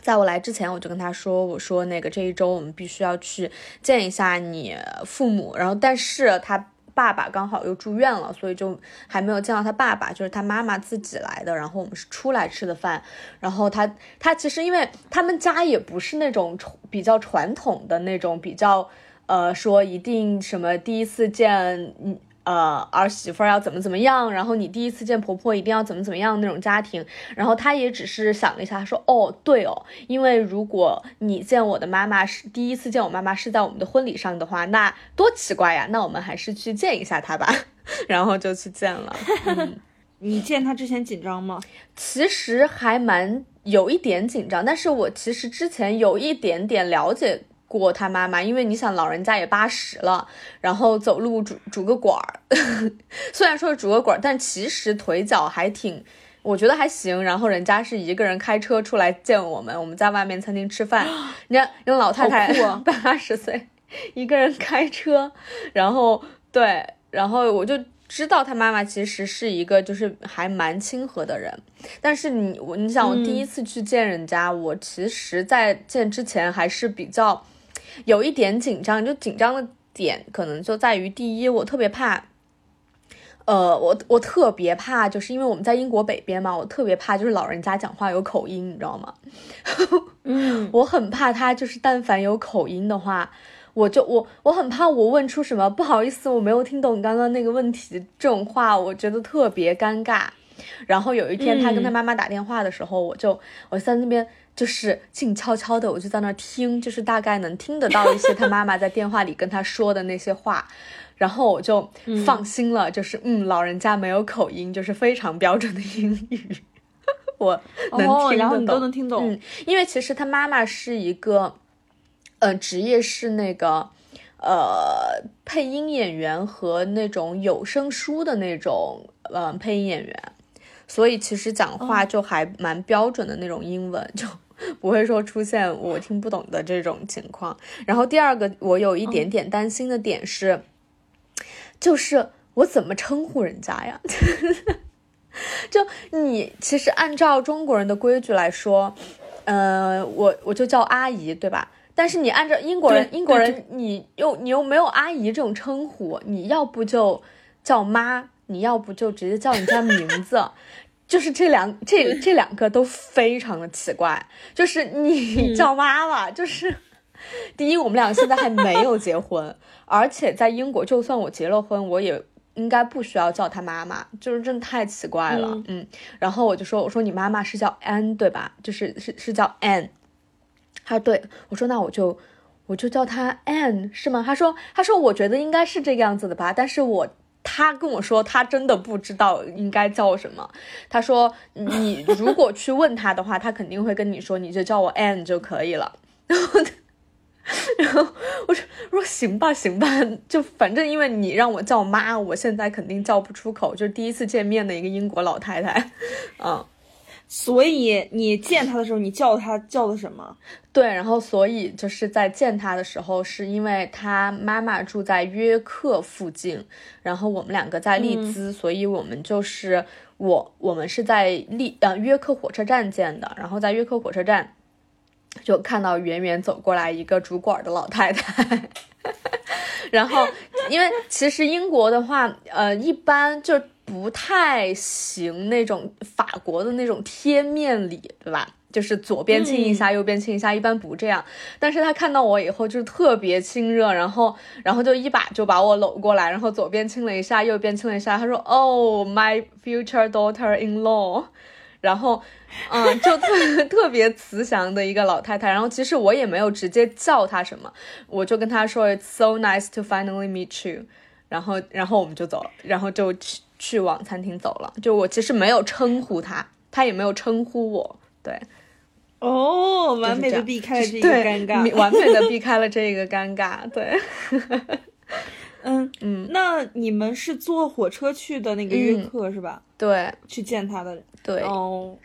在我来之前，我就跟他说：“我说那个这一周我们必须要去见一下你父母。”然后，但是他爸爸刚好又住院了，所以就还没有见到他爸爸，就是他妈妈自己来的。然后我们是出来吃的饭。然后他他其实因为他们家也不是那种比较传统的那种比较呃说一定什么第一次见嗯呃儿媳妇儿要怎么怎么样，然后你第一次见婆婆一定要怎么怎么样那种家庭。然后他也只是想了一下，他说哦对哦，因为如果你见我的妈妈是第一次见我妈妈是在我们的婚礼上的话，那多奇怪呀！那我们还是去见一下她吧。然后就去见了。嗯 你见她之前紧张吗？其实还蛮有一点紧张，但是我其实之前有一点点了解过他妈妈，因为你想老人家也八十了，然后走路拄拄个拐儿，虽然说是拄个拐儿，但其实腿脚还挺。我觉得还行，然后人家是一个人开车出来见我们，我们在外面餐厅吃饭，人家人老太太 八十岁，一个人开车，然后对，然后我就知道他妈妈其实是一个就是还蛮亲和的人，但是你我你想我第一次去见人家，我其实在见之前还是比较有一点紧张，就紧张的点可能就在于第一，我特别怕。呃，我我特别怕，就是因为我们在英国北边嘛，我特别怕就是老人家讲话有口音，你知道吗？嗯，我很怕他就是但凡有口音的话，我就我我很怕我问出什么不好意思，我没有听懂你刚刚那个问题这种话，我觉得特别尴尬。然后有一天他跟他妈妈打电话的时候，我就我在那边就是静悄悄的，我就在那儿听，就是大概能听得到一些他妈妈在电话里跟他说的那些话。然后我就放心了，就是嗯，老人家没有口音，就是非常标准的英语，我能哦，听得懂。然后你都能听懂。嗯，因为其实他妈妈是一个，呃，职业是那个呃配音演员和那种有声书的那种呃配音演员，所以其实讲话就还蛮标准的那种英文，就不会说出现我听不懂的这种情况。然后第二个我有一点点担心的点是，就是我怎么称呼人家呀？就你其实按照中国人的规矩来说，呃，我我就叫阿姨，对吧？但是你按照英国人，英国人你又你又没有阿姨这种称呼，你要不就叫妈，你要不就直接叫人家名字，就是这两这这两个都非常的奇怪。就是你叫妈妈，就是第一，我们俩现在还没有结婚，而且在英国，就算我结了婚，我也应该不需要叫她妈妈，就是真的太奇怪了。嗯，然后我就说，我说你妈妈是叫 Anne 对吧？就是是是叫 Anne。他对我说：“那我就我就叫他 Anne 是吗？”他说：“他说我觉得应该是这个样子的吧。”但是我他跟我说他真的不知道应该叫什么。他说：“你如果去问他的话，他肯定会跟你说，你就叫我 Anne 就可以了。”然后，然后我说：“我说行吧，行吧，就反正因为你让我叫妈，我现在肯定叫不出口。就是第一次见面的一个英国老太太，嗯。”所以你见他的时候，你叫他叫的什么？对，然后所以就是在见他的时候，是因为他妈妈住在约克附近，然后我们两个在利兹，所以我们就是我我们是在利呃约克火车站见的，然后在约克火车站就看到远远走过来一个主管的老太太，然后因为其实英国的话，呃，一般就。不太行那种法国的那种贴面礼，对吧？就是左边亲一下，右边亲一下，一般不这样。但是他看到我以后就特别亲热，然后，然后就一把就把我搂过来，然后左边亲了一下，右边亲了一下。他说：“Oh, my future daughter-in-law。”然后，嗯，就特 特别慈祥的一个老太太。然后其实我也没有直接叫她什么，我就跟她说：“It's so nice to finally meet you。”然后，然后我们就走了，然后就去。去往餐厅走了，就我其实没有称呼他，他也没有称呼我，对，哦，完美的避开了这个尴尬，完美的避开了这个尴尬，对，嗯嗯，那你们是坐火车去的那个约克是吧？对，去见他的，对，哦，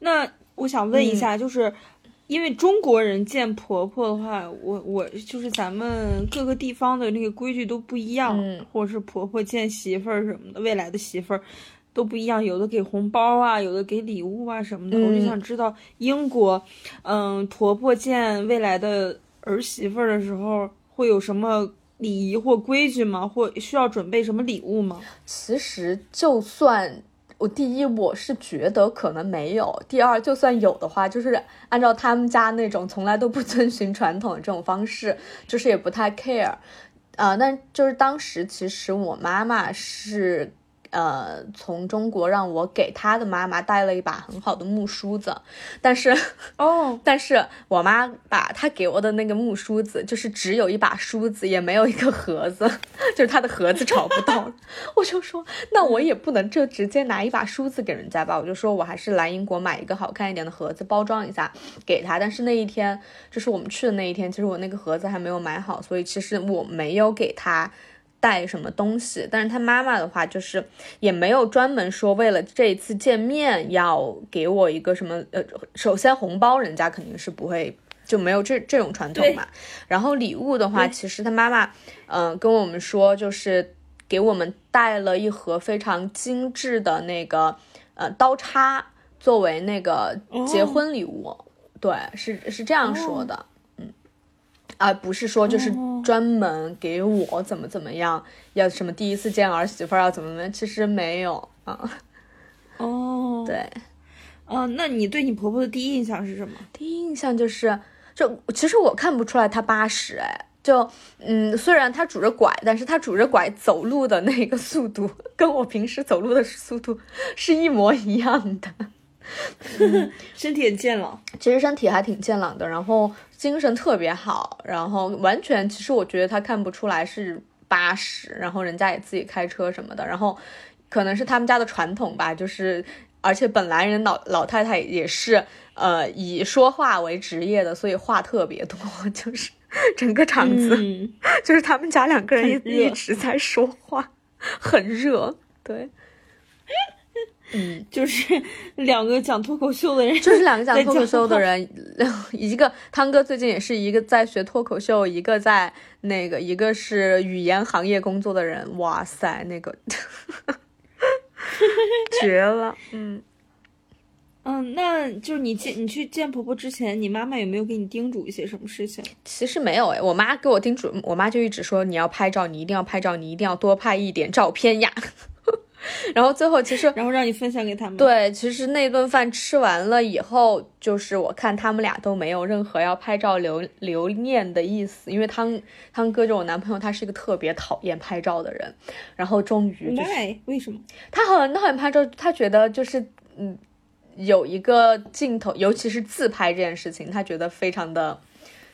那我想问一下，就是。因为中国人见婆婆的话，我我就是咱们各个地方的那个规矩都不一样，或者是婆婆见媳妇儿什么的，未来的媳妇儿都不一样，有的给红包啊，有的给礼物啊什么的。我就想知道英国，嗯，婆婆见未来的儿媳妇儿的时候会有什么礼仪或规矩吗？或需要准备什么礼物吗？其实就算。我第一，我是觉得可能没有；第二，就算有的话，就是按照他们家那种从来都不遵循传统的这种方式，就是也不太 care，啊，但就是当时其实我妈妈是。呃，从中国让我给他的妈妈带了一把很好的木梳子，但是哦，但是我妈把她给我的那个木梳子，就是只有一把梳子，也没有一个盒子，就是她的盒子找不到。我就说，那我也不能就直接拿一把梳子给人家吧，我就说我还是来英国买一个好看一点的盒子包装一下给他。但是那一天，就是我们去的那一天，其实我那个盒子还没有买好，所以其实我没有给他。带什么东西？但是他妈妈的话，就是也没有专门说为了这一次见面要给我一个什么呃，首先红包人家肯定是不会，就没有这这种传统嘛。然后礼物的话，其实他妈妈嗯跟我们说，就是给我们带了一盒非常精致的那个呃刀叉，作为那个结婚礼物。对，是是这样说的。而不是说就是专门给我怎么怎么样，要什么第一次见儿媳妇要怎么怎么，样，其实没有啊。哦，对，嗯，那你对你婆婆的第一印象是什么？第一印象就是，就其实我看不出来她八十，哎，就嗯，虽然她拄着拐，但是她拄着拐走路的那个速度，跟我平时走路的速度是一模一样的。身体很健朗，其实身体还挺健朗的，然后精神特别好，然后完全其实我觉得他看不出来是八十，然后人家也自己开车什么的，然后可能是他们家的传统吧，就是而且本来人老老太太也是呃以说话为职业的，所以话特别多，就是整个场子、嗯。就是他们家两个人很一一直在说话，很热，对，嗯。就是两个讲脱口秀的人，就是两个讲脱口秀的人，一个汤哥最近也是一个在学脱口秀，一个在那个一个是语言行业工作的人，哇塞，那个 绝了，嗯，嗯，那就是你见你去见婆婆之前，你妈妈有没有给你叮嘱一些什么事情？其实没有诶，我妈给我叮嘱，我妈就一直说你要拍照，你一定要拍照，你一定要多拍一点照片呀。然后最后其实然后让你分享给他们。，对，其实那顿饭吃完了以后，就是我看他们俩都没有任何要拍照留留念的意思，因为汤汤哥就我男朋友，他是一个特别讨厌拍照的人。然后终于就是，why？为什么？他很讨厌拍照，他觉得就是嗯，有一个镜头，尤其是自拍这件事情，他觉得非常的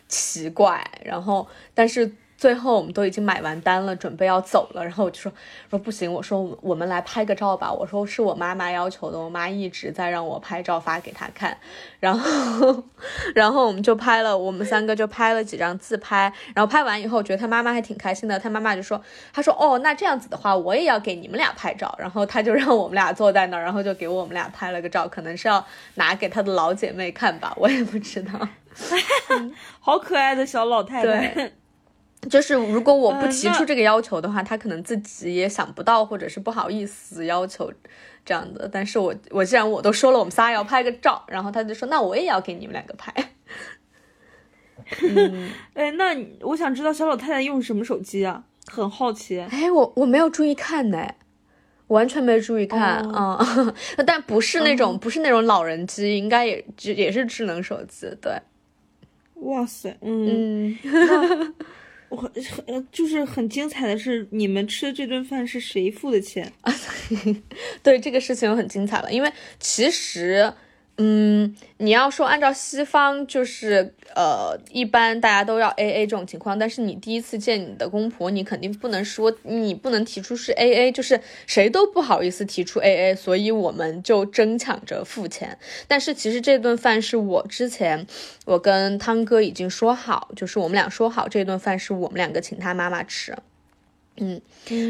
奇怪。然后，但是最后我们都已经买完单了，准备要走了，然后我就说说不行，我说我们来拍个照吧。我说是我妈妈要求的，我妈一直在让我拍照发给她看。然后，然后我们就拍了，我们三个就拍了几张自拍。然后拍完以后，我觉得他妈妈还挺开心的。他妈妈就说，他说哦，那这样子的话，我也要给你们俩拍照。然后他就让我们俩坐在那儿，然后就给我们俩拍了个照，可能是要拿给他的老姐妹看吧，我也不知道。好可爱的小老太太。对就是如果我不提出这个要求的话，他可能自己也想不到，或者是不好意思要求这样的。但是我我既然我都说了，我们仨要拍个照，然后他就说那我也要给你们两个拍。嗯，哎，那我想知道小老太太用什么手机啊？很好奇。哎，我我没有注意看呢，完全没注意看，哦嗯，但不是那种、不是那种老人机，应该也只也是智能手机，对，哇塞，嗯，嗯。我很很就是很精彩的是，你们吃的这顿饭是谁付的钱？对这个事情很精彩了，因为其实，嗯，你要说按照西方，就是呃，一般大家都要 A A 这种情况，但是你第一次见你的公婆，你肯定不能说，你不能提出是 A A，就是谁都不好意思提出 A A，所以我们就争抢着付钱。但是其实这顿饭是我之前我跟汤哥已经说好，就是我们俩说好这顿饭是我们两个请他妈妈吃。嗯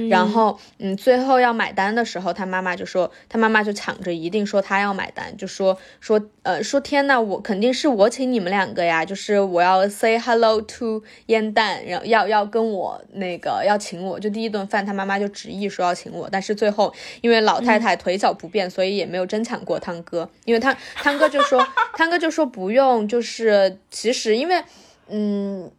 然后，嗯，最后要买单的时候，他妈妈就说，他妈妈就抢着一定说他要买单，就说说，呃，说天呐，我肯定是我请你们两个呀，就是我要 say hello to 烟蛋，然后要要跟我那个要请我，就第一顿饭他妈妈就执意说要请我，但是最后因为老太太腿脚不便，所以也没有争抢过汤哥，因为他汤哥就说汤哥就说不用，就是其实因为，嗯。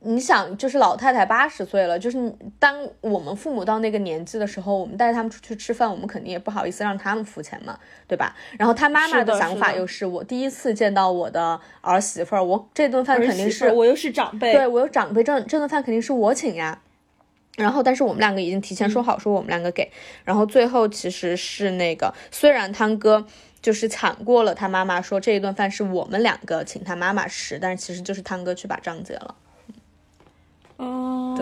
你想，就是老太太八十岁了，就是当我们父母到那个年纪的时候，我们带他们出去吃饭，我们肯定也不好意思让他们付钱嘛，对吧？然后他妈妈的想法又是，我第一次见到我的儿媳妇儿，我这顿饭肯定是我又是长辈，对我有长辈，这这顿饭肯定是我请呀。然后，但是我们两个已经提前说好，说我们两个给。然后最后其实是那个，虽然汤哥就是抢过了他妈妈说这一顿饭是我们两个请他妈妈吃，但是其实就是汤哥去把账结了。哦，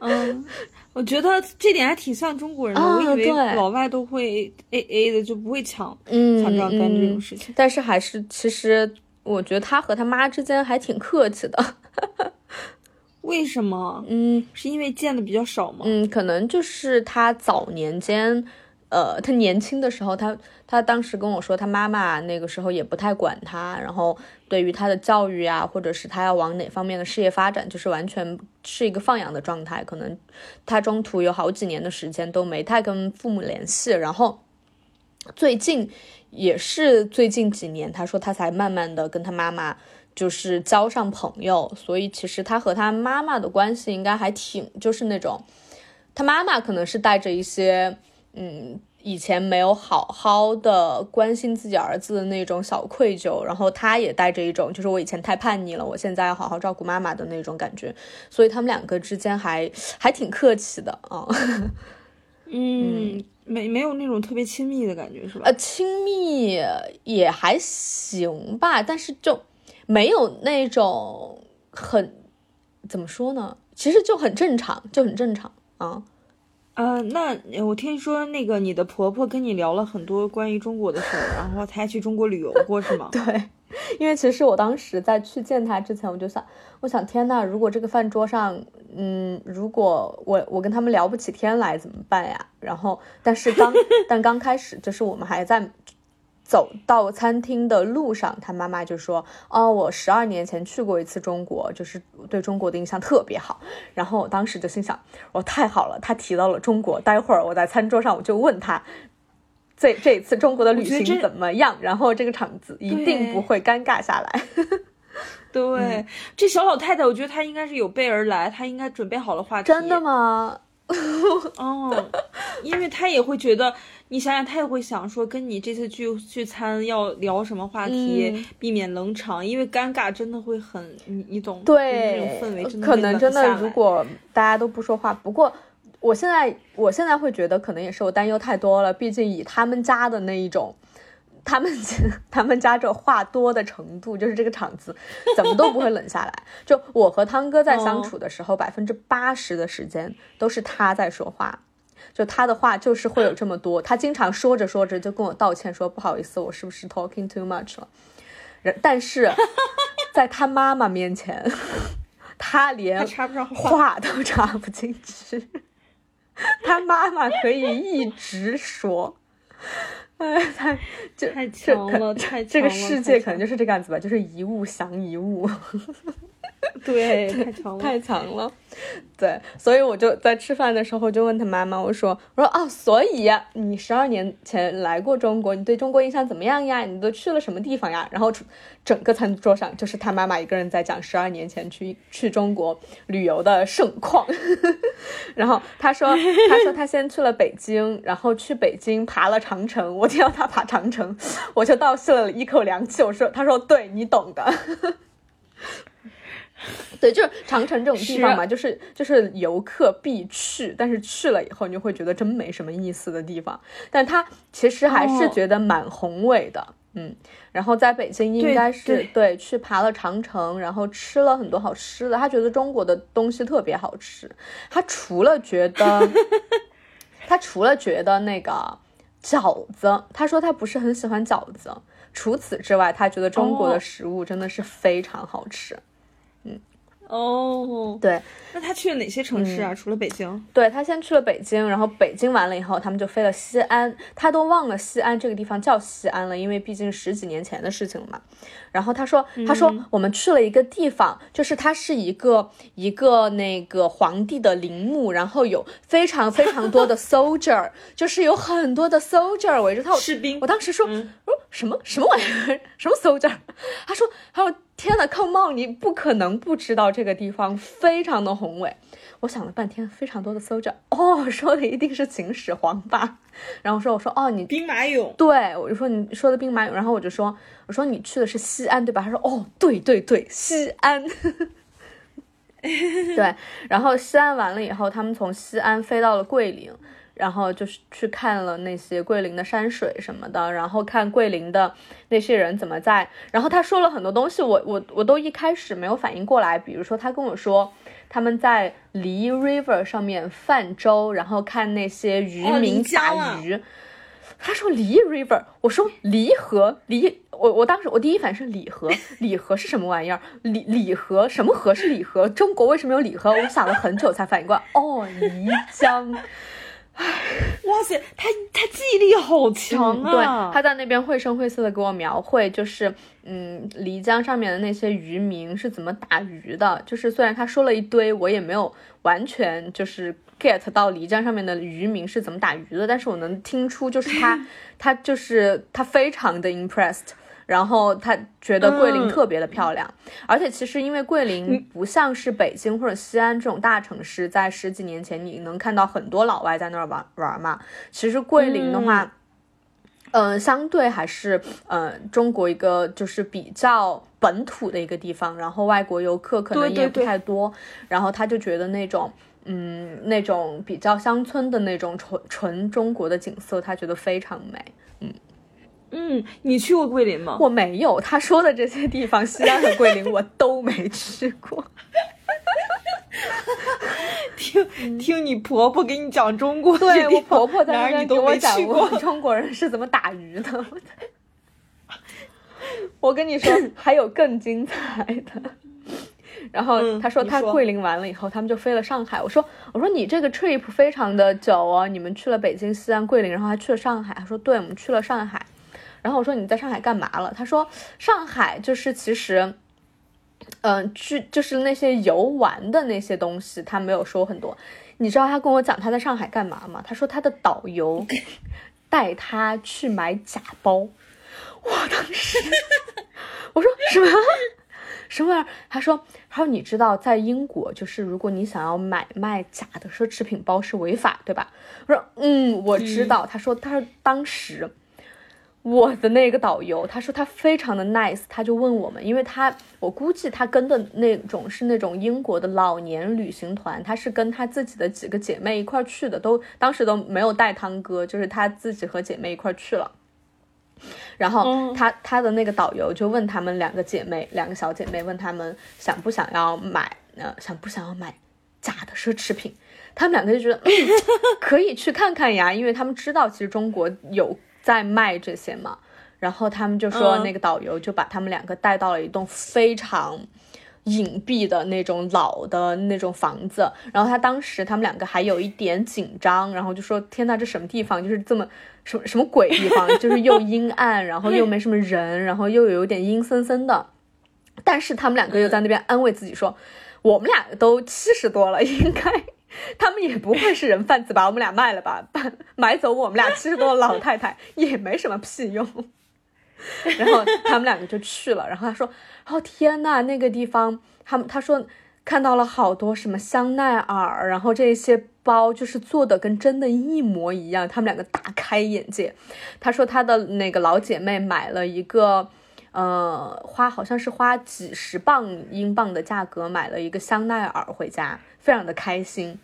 嗯，我觉得这点还挺像中国人的，啊我以为对老外都会 A A 的，就不会抢嗯，抢账单这种嗯事情。但是还是，其实我觉得他和他妈之间还挺客气的。为什么？嗯是因为见的比较少吗？嗯，可能就是他早年间，呃，他年轻的时候，他他当时跟我说，他妈妈那个时候也不太管他，然后对于他的教育啊，或者是他要往哪方面的事业发展，就是完全是一个放养的状态。可能他中途有好几年的时间都没太跟父母联系，然后最近也是最近几年，他说他才慢慢的跟他妈妈。就是交上朋友，所以其实他和他妈妈的关系应该还挺，就是那种，他妈妈可能是带着一些，嗯，以前没有好好的关心自己儿子的那种小愧疚，然后他也带着一种，就是我以前太叛逆了，我现在要好好照顾妈妈的那种感觉，所以他们两个之间还 还挺客气的啊。嗯，没没有那种特别亲密的感觉是吧？呃，亲密也还行吧，但是就没有那种很怎么说呢？其实就很正常，就很正常啊。啊，那我听说那个你的婆婆跟你聊了很多关于中国的事儿，然后她还去中国旅游过是吗？对，因为其实我当时在去见她之前，我就想，我想天呐，如果这个饭桌上，嗯，如果我我跟他们聊不起天来怎么办呀？然后，但是刚 但刚开始就是我们还在。走到餐厅的路上，他妈妈就说：“哦，我十二年前去过一次中国，就是对中国的印象特别好。”然后我当时就心想：“我太好了，他提到了中国，待会儿我在餐桌上我就问他，这这一次中国的旅行怎么样？然后这个场子一定不会尴尬下来。” 对，这小老太太，我觉得她应该是有备而来，她应该准备好了话题。真的吗？哦，因为他也会觉得。你想想，他也会想说，跟你这次聚聚餐要聊什么话题，避免冷场，因为尴尬真的会很，你你懂？对，这种氛围真的可能真的，如果大家都不说话，不过我现在我现在会觉得，可能也是我担忧太多了。毕竟以他们家的那一种，他们他们家这话多的程度，就是这个场子怎么都不会冷下来。就我和汤哥在相处的时候，百分之八十的时间都是他在说话。就他的话就是会有这么多，他经常说着说着就跟我道歉说不好意思，我是不是 talking too much 了？但是在他妈妈面前，他连话都插不进去。他妈妈可以一直说，哎，太就太强了，太这个世界可能就是这个样子吧，就是一物降一物。对，太长了，太长了。对，所以我就在吃饭的时候就问他妈妈，我说，我说哦，所以你十二年前来过中国，你对中国印象怎么样呀？你都去了什么地方呀？然后整个餐桌上就是他妈妈一个人在讲十二年前去去中国旅游的盛况。然后他说，他说他先去了北京，然后去北京爬了长城。我听到他爬长城，我就倒吸了一口凉气。我说，他说对你懂的。对，就是长城这种地方嘛，就是就是游客必去，但是去了以后，你就会觉得真没什么意思的地方。但他其实还是觉得蛮宏伟的，嗯。然后在北京应该是对去爬了长城，然后吃了很多好吃的。他觉得中国的东西特别好吃。他除了觉得，他除了觉得那个饺子，他说他不是很喜欢饺子。除此之外，他觉得中国的食物真的是非常好吃。哦，对，那他去了哪些城市啊？除了北京？对他先去了北京，然后北京完了以后，他们就飞了西安。他都忘了西安这个地方叫西安了，因为毕竟十几年前的事情了嘛。然后他说，他说我们去了一个地方，就是它是一个一个那个皇帝的陵墓，然后有非常非常多的 soldier，就是有很多的 soldier 围着他。士兵。我当时说，我说什么什么玩意儿？什么 soldier？他说，他说。天呐，Come on！你不可能不知道这个地方非常的宏伟。我想了半天，非常多的 soldier，哦，说的一定是秦始皇吧？然后说，我说，哦，你兵马俑？对，我就说你说的兵马俑。然后我就说，我说你去的是西安对吧？他说，哦，对对对，西安。对，然后西安完了以后，他们从西安飞到了桂林。然后就是去看了那些桂林的山水什么的，然后看桂林的那些人怎么在。然后他说了很多东西，我我我都一开始没有反应过来。比如说他跟我说他们在梨 River 上面泛舟，然后看那些渔民打鱼。他说梨 River，我说离河离我我当时我第一反应是礼河，礼河是什么玩意儿？礼礼河什么河是礼河？中国为什么有礼河？我想了很久才反应过来，哦，漓江。哇塞，他他记忆力好强啊！对，他在那边绘声绘色的给我描绘，就是嗯，漓江上面的那些渔民是怎么打鱼的。就是虽然他说了一堆，我也没有完全就是 get 到漓江上面的渔民是怎么打鱼的，但是我能听出，就是他 他就是他非常的 impressed。然后他觉得桂林特别的漂亮，而且其实因为桂林不像是北京或者西安这种大城市，在十几年前你能看到很多老外在那儿玩玩嘛。其实桂林的话，嗯，相对还是呃中国一个就是比较本土的一个地方，然后外国游客可能也不太多。然后他就觉得那种嗯那种比较乡村的那种纯纯中国的景色，他觉得非常美，嗯。嗯，你去过桂林吗？我没有，他说的这些地方，西安和桂林 我都没去过。听听你婆婆给你讲中国，对我婆婆在那边给我讲过 中国人是怎么打鱼的。我跟你说，还有更精彩的。然后他说他桂林完了以后，他们就飞了上海。我说我说你这个 trip 非常的久哦，你们去了北京、西安、桂林，然后还去了上海。他说对，我们去了上海。然后我说你在上海干嘛了？他说上海就是其实，嗯，去就是那些游玩的那些东西，他没有说很多。你知道他跟我讲他在上海干嘛吗？他说他的导游 带他去买假包。我当时我说什么？什么玩意儿？他说，他说你知道，在英国，就是如果你想要买卖假的奢侈品包是违法，对吧？我说，嗯，我知道。他说，他说当时我的那个导游，他说他非常的 nice，他就问我们，因为他我估计他跟的那种是那种英国的老年旅行团，他是跟他自己的几个姐妹一块去的，都当时都没有带汤哥，就是他自己和姐妹一块去了。然后他他的那个导游就问他们两个姐妹，两个小姐妹问他们想不想要买，呃，想不想要买假的奢侈品？他们两个就觉得可以去看看呀，因为他们知道其实中国有在卖这些嘛。然后他们就说那个导游就把他们两个带到了一栋非常隐蔽的那种老的那种房子。然后他当时他们两个还有一点紧张，然后就说天呐，这什么地方？就是这么。什么什么鬼地方？就是又阴暗，然后又没什么人，然后又有点阴森森的。但是他们两个又在那边安慰自己说：“我们俩都七十多了，应该 他们也不会是人贩子把 我们俩卖了吧？把 买走我们俩七十多的老太太也没什么屁用。”然后他们两个就去了。然后他说：“哦天呐，那个地方，他们他说看到了好多什么香奈儿，然后这些。”包就是做的跟真的一模一样，他们两个大开眼界。他说他的那个老姐妹买了一个，呃，花好像是花几十磅英镑的价格买了一个香奈儿回家，非常的开心。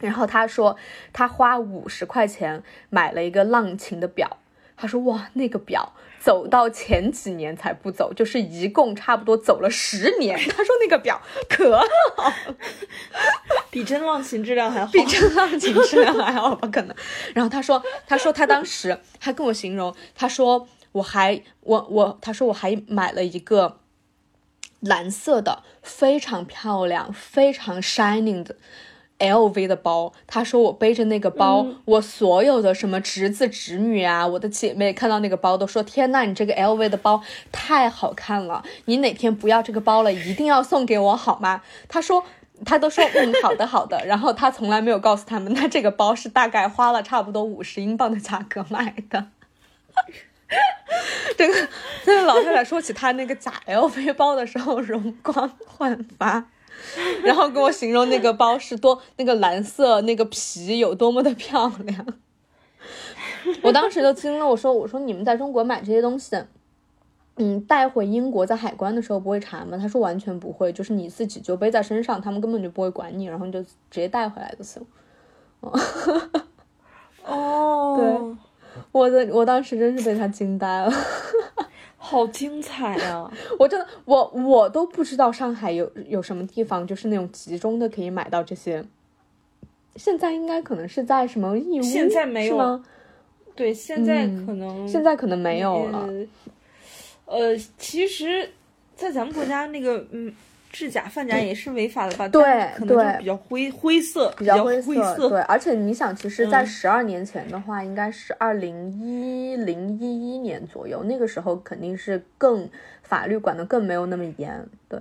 然后他说他花五十块钱买了一个浪琴的表，他说哇，那个表。走到前几年才不走，就是一共差不多走了十年。他说那个表可好，比真浪琴质量还好，比真浪琴质量还好吧？可能。然后他说，他说他当时他跟我形容，他说我还我我，他说我还买了一个蓝色的，非常漂亮，非常 shining 的。L V 的包，他说我背着那个包，我所有的什么侄子侄女啊，我的姐妹看到那个包都说：天呐，你这个 L V 的包太好看了！你哪天不要这个包了，一定要送给我好吗？他说，他都说嗯，好的好的。然后他从来没有告诉他们，他这个包是大概花了差不多五十英镑的价格买的。这个这个老太太说起她那个假 L V 包的时候，容光焕发。然后跟我形容那个包是多那个蓝色那个皮有多么的漂亮，我当时就惊了。我说我说你们在中国买这些东西，嗯，带回英国在海关的时候不会查吗？他说完全不会，就是你自己就背在身上，他们根本就不会管你，然后你就直接带回来就行。哦，对，我的我当时真是被他惊呆了。好精彩啊！我真的，我我都不知道上海有有什么地方，就是那种集中的可以买到这些。现在应该可能是在什么义乌？现在没有吗？对，现在可能现在可能没有了。呃，其实，在咱们国家那个，嗯。制假贩假也是违法的吧？对，可能就比较灰灰色，比较灰色。对，而且你想，其实，在十二年前的话，应该是二零一零一一年左右，那个时候肯定是更法律管的更没有那么严。对，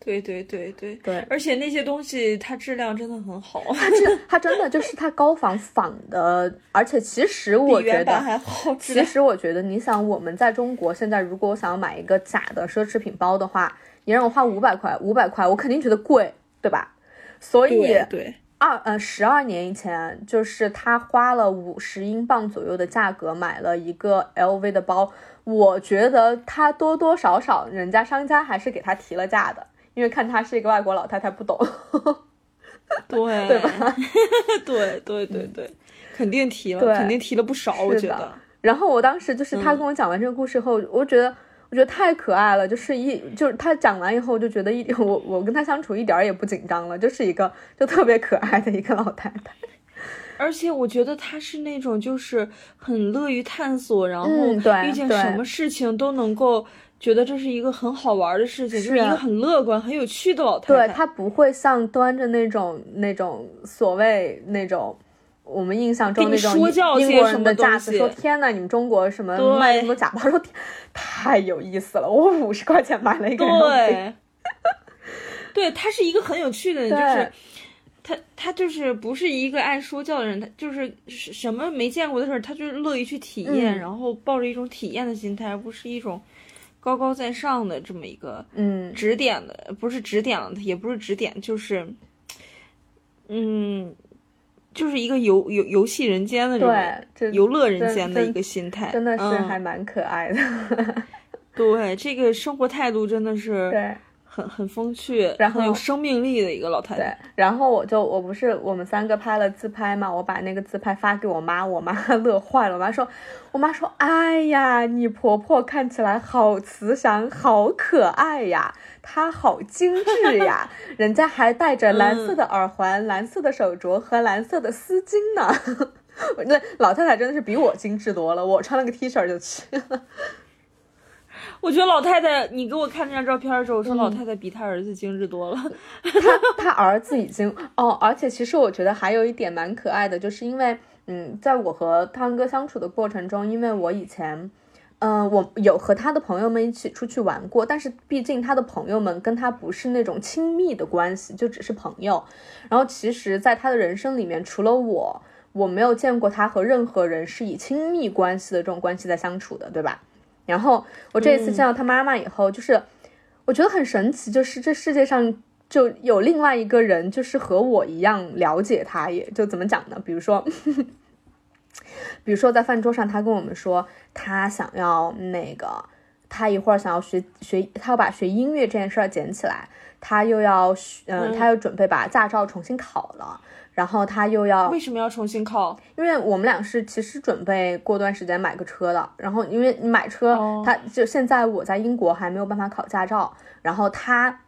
对对对对对。而且那些东西它质量真的很好，它真它真的就是它高仿仿的，而且其实我觉得还好。其实我觉得，你想我们在中国现在，如果我想要买一个假的奢侈品包的话。你让我花五百块，五百块我肯定觉得贵，对吧？所以对二呃十二年以前，就是他花了五十英镑左右的价格买了一个 LV 的包，我觉得他多多少少人家商家还是给他提了价的，因为看他是一个外国老太太，不懂，对对吧？对对对对，肯定提了，肯定提了不少，我觉得。然后我当时就是他跟我讲完这个故事后，我觉得。我觉得太可爱了，就是一就是他讲完以后，就觉得一 我我跟他相处一点也不紧张了，就是一个就特别可爱的一个老太太。而且我觉得他是那种就是很乐于探索，然后遇见什么事情都能够觉得这是一个很好玩的事情，就是一个很乐观、很有趣的老太太。对他不会像端着那种那种所谓那种。我们印象中那种英国人的架子，说天呐，你们中国什么卖那么多假包？说太有意思了，我五十块钱买了一个。对，对他是一个很有趣的人，就是他他就是不是一个爱说教的人，他就是什么没见过的事儿，他就是乐意去体验，然后抱着一种体验的心态，而不是一种高高在上的这么一个嗯指点的，不是指点了，也不是指点，就是嗯。就是一个游游游戏人间的这种游乐人间的一个心态，真的是还蛮可爱的。对，这个生活态度真的是对。很很风趣，然后有生命力的一个老太太。对，然后我就我不是我们三个拍了自拍嘛，我把那个自拍发给我妈，我妈乐坏了。我妈说，我妈说，哎呀，你婆婆看起来好慈祥，好可爱呀，她好精致呀，人家还戴着蓝色的耳环、蓝色的手镯和蓝色的丝巾呢。那老太太真的是比我精致多了，我穿了个 T 恤就去了。我觉得老太太，你给我看那张照片的时候，我说老太太比她儿子精致多了。她她儿子已经哦，而且其实我觉得还有一点蛮可爱的，就是因为嗯，在我和汤哥相处的过程中，因为我以前嗯，我有和他的朋友们一起出去玩过，但是毕竟他的朋友们跟他不是那种亲密的关系，就只是朋友。然后其实，在他的人生里面，除了我，我没有见过他和任何人是以亲密关系的这种关系在相处的，对吧？然后我这一次见到他妈妈以后，就是我觉得很神奇，就是这世界上就有另外一个人，就是和我一样了解他，也就怎么讲呢？比如说，比如说在饭桌上，他跟我们说，他想要那个，他一会儿想要学学，他要把学音乐这件事儿捡起来，他又要学，嗯，他又准备把驾照重新考了。然后他又要为什么要重新考？因为我们俩是其实准备过段时间买个车的。然后因为你买车，他就现在我在英国还没有办法考驾照。然后他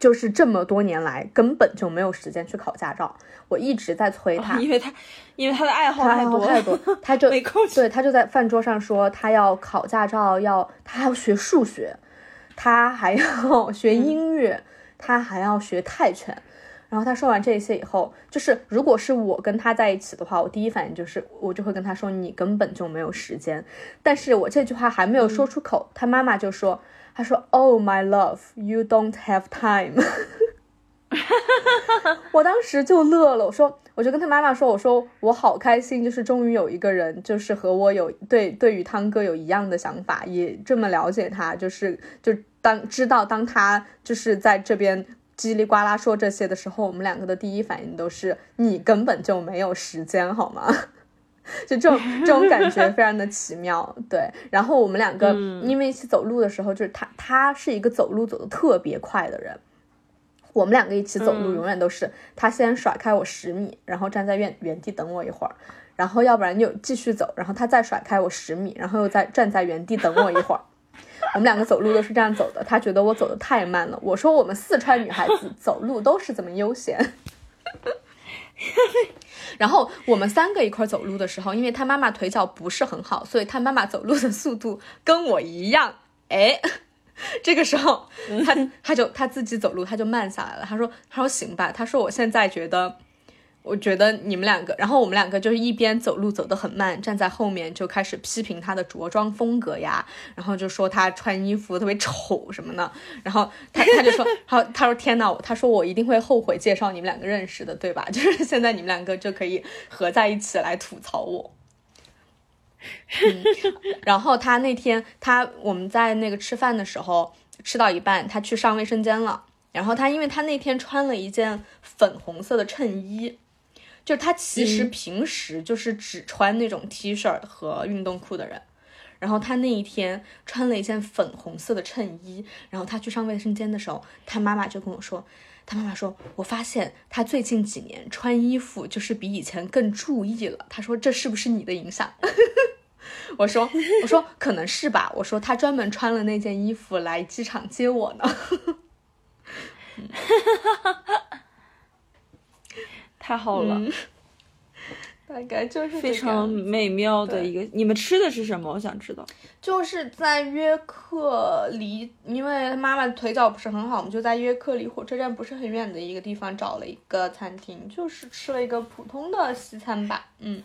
就是这么多年来根本就没有时间去考驾照。我一直在催他，因为他因为他的爱好太多太多，他就没空。对他就在饭桌上说他要考驾照，要他还要学数学，他还要 学音乐，他还要学泰拳。然后他说完这些以后，就是如果是我跟他在一起的话，我第一反应就是我就会跟他说你根本就没有时间。但是我这句话还没有说出口，他妈妈就说，他说，Oh my love, you don't have time。我当时就乐了，我说，我就跟他妈妈说，我说我好开心，就是终于有一个人，就是和我有对对于汤哥有一样的想法，也这么了解他，就是就当知道当他就是在这边。叽里呱啦说这些的时候，我们两个的第一反应都是你根本就没有时间，好吗？就这种这种感觉 非常的奇妙，对。然后我们两个因为一起走路的时候，就是他他是一个走路走的特别快的人，我们两个一起走路永远都是他先甩开我十米，然后站在原原地等我一会儿，然后要不然就继续走，然后他再甩开我十米，然后又再站在原地等我一会儿。我们两个走路都是这样走的，他觉得我走的太慢了。我说我们四川女孩子走路都是这么悠闲。然后我们三个一块走路的时候，因为他妈妈腿脚不是很好，所以他妈妈走路的速度跟我一样。哎，这个时候他他就他自己走路他就慢下来了。他说他说行吧，他说我现在觉得。我觉得你们两个，然后我们两个就是一边走路走得很慢，站在后面就开始批评他的着装风格呀，然后就说他穿衣服特别丑什么的，然后他他就说，他他说天呐，他说我一定会后悔介绍你们两个认识的，对吧？就是现在你们两个就可以合在一起来吐槽我。然后他那天他我们在那个吃饭的时候吃到一半，他去上卫生间了，然后他因为他那天穿了一件粉红色的衬衣。就是他其实平时就是只穿那种 T 恤和运动裤的人，然后他那一天穿了一件粉红色的衬衣，然后他去上卫生间的时候，他妈妈就跟我说，他妈妈说，我发现他最近几年穿衣服就是比以前更注意了。他说这是不是你的影响？我说我说可能是吧，我说他专门穿了那件衣服来机场接我呢。太好了，大概就是非常美妙的一个。你们吃的是什么？我想知道。就是在约克离，因为妈妈腿脚不是很好，我们就在约克离火车站不是很远的一个地方找了一个餐厅，就是吃了一个普通的西餐吧。嗯。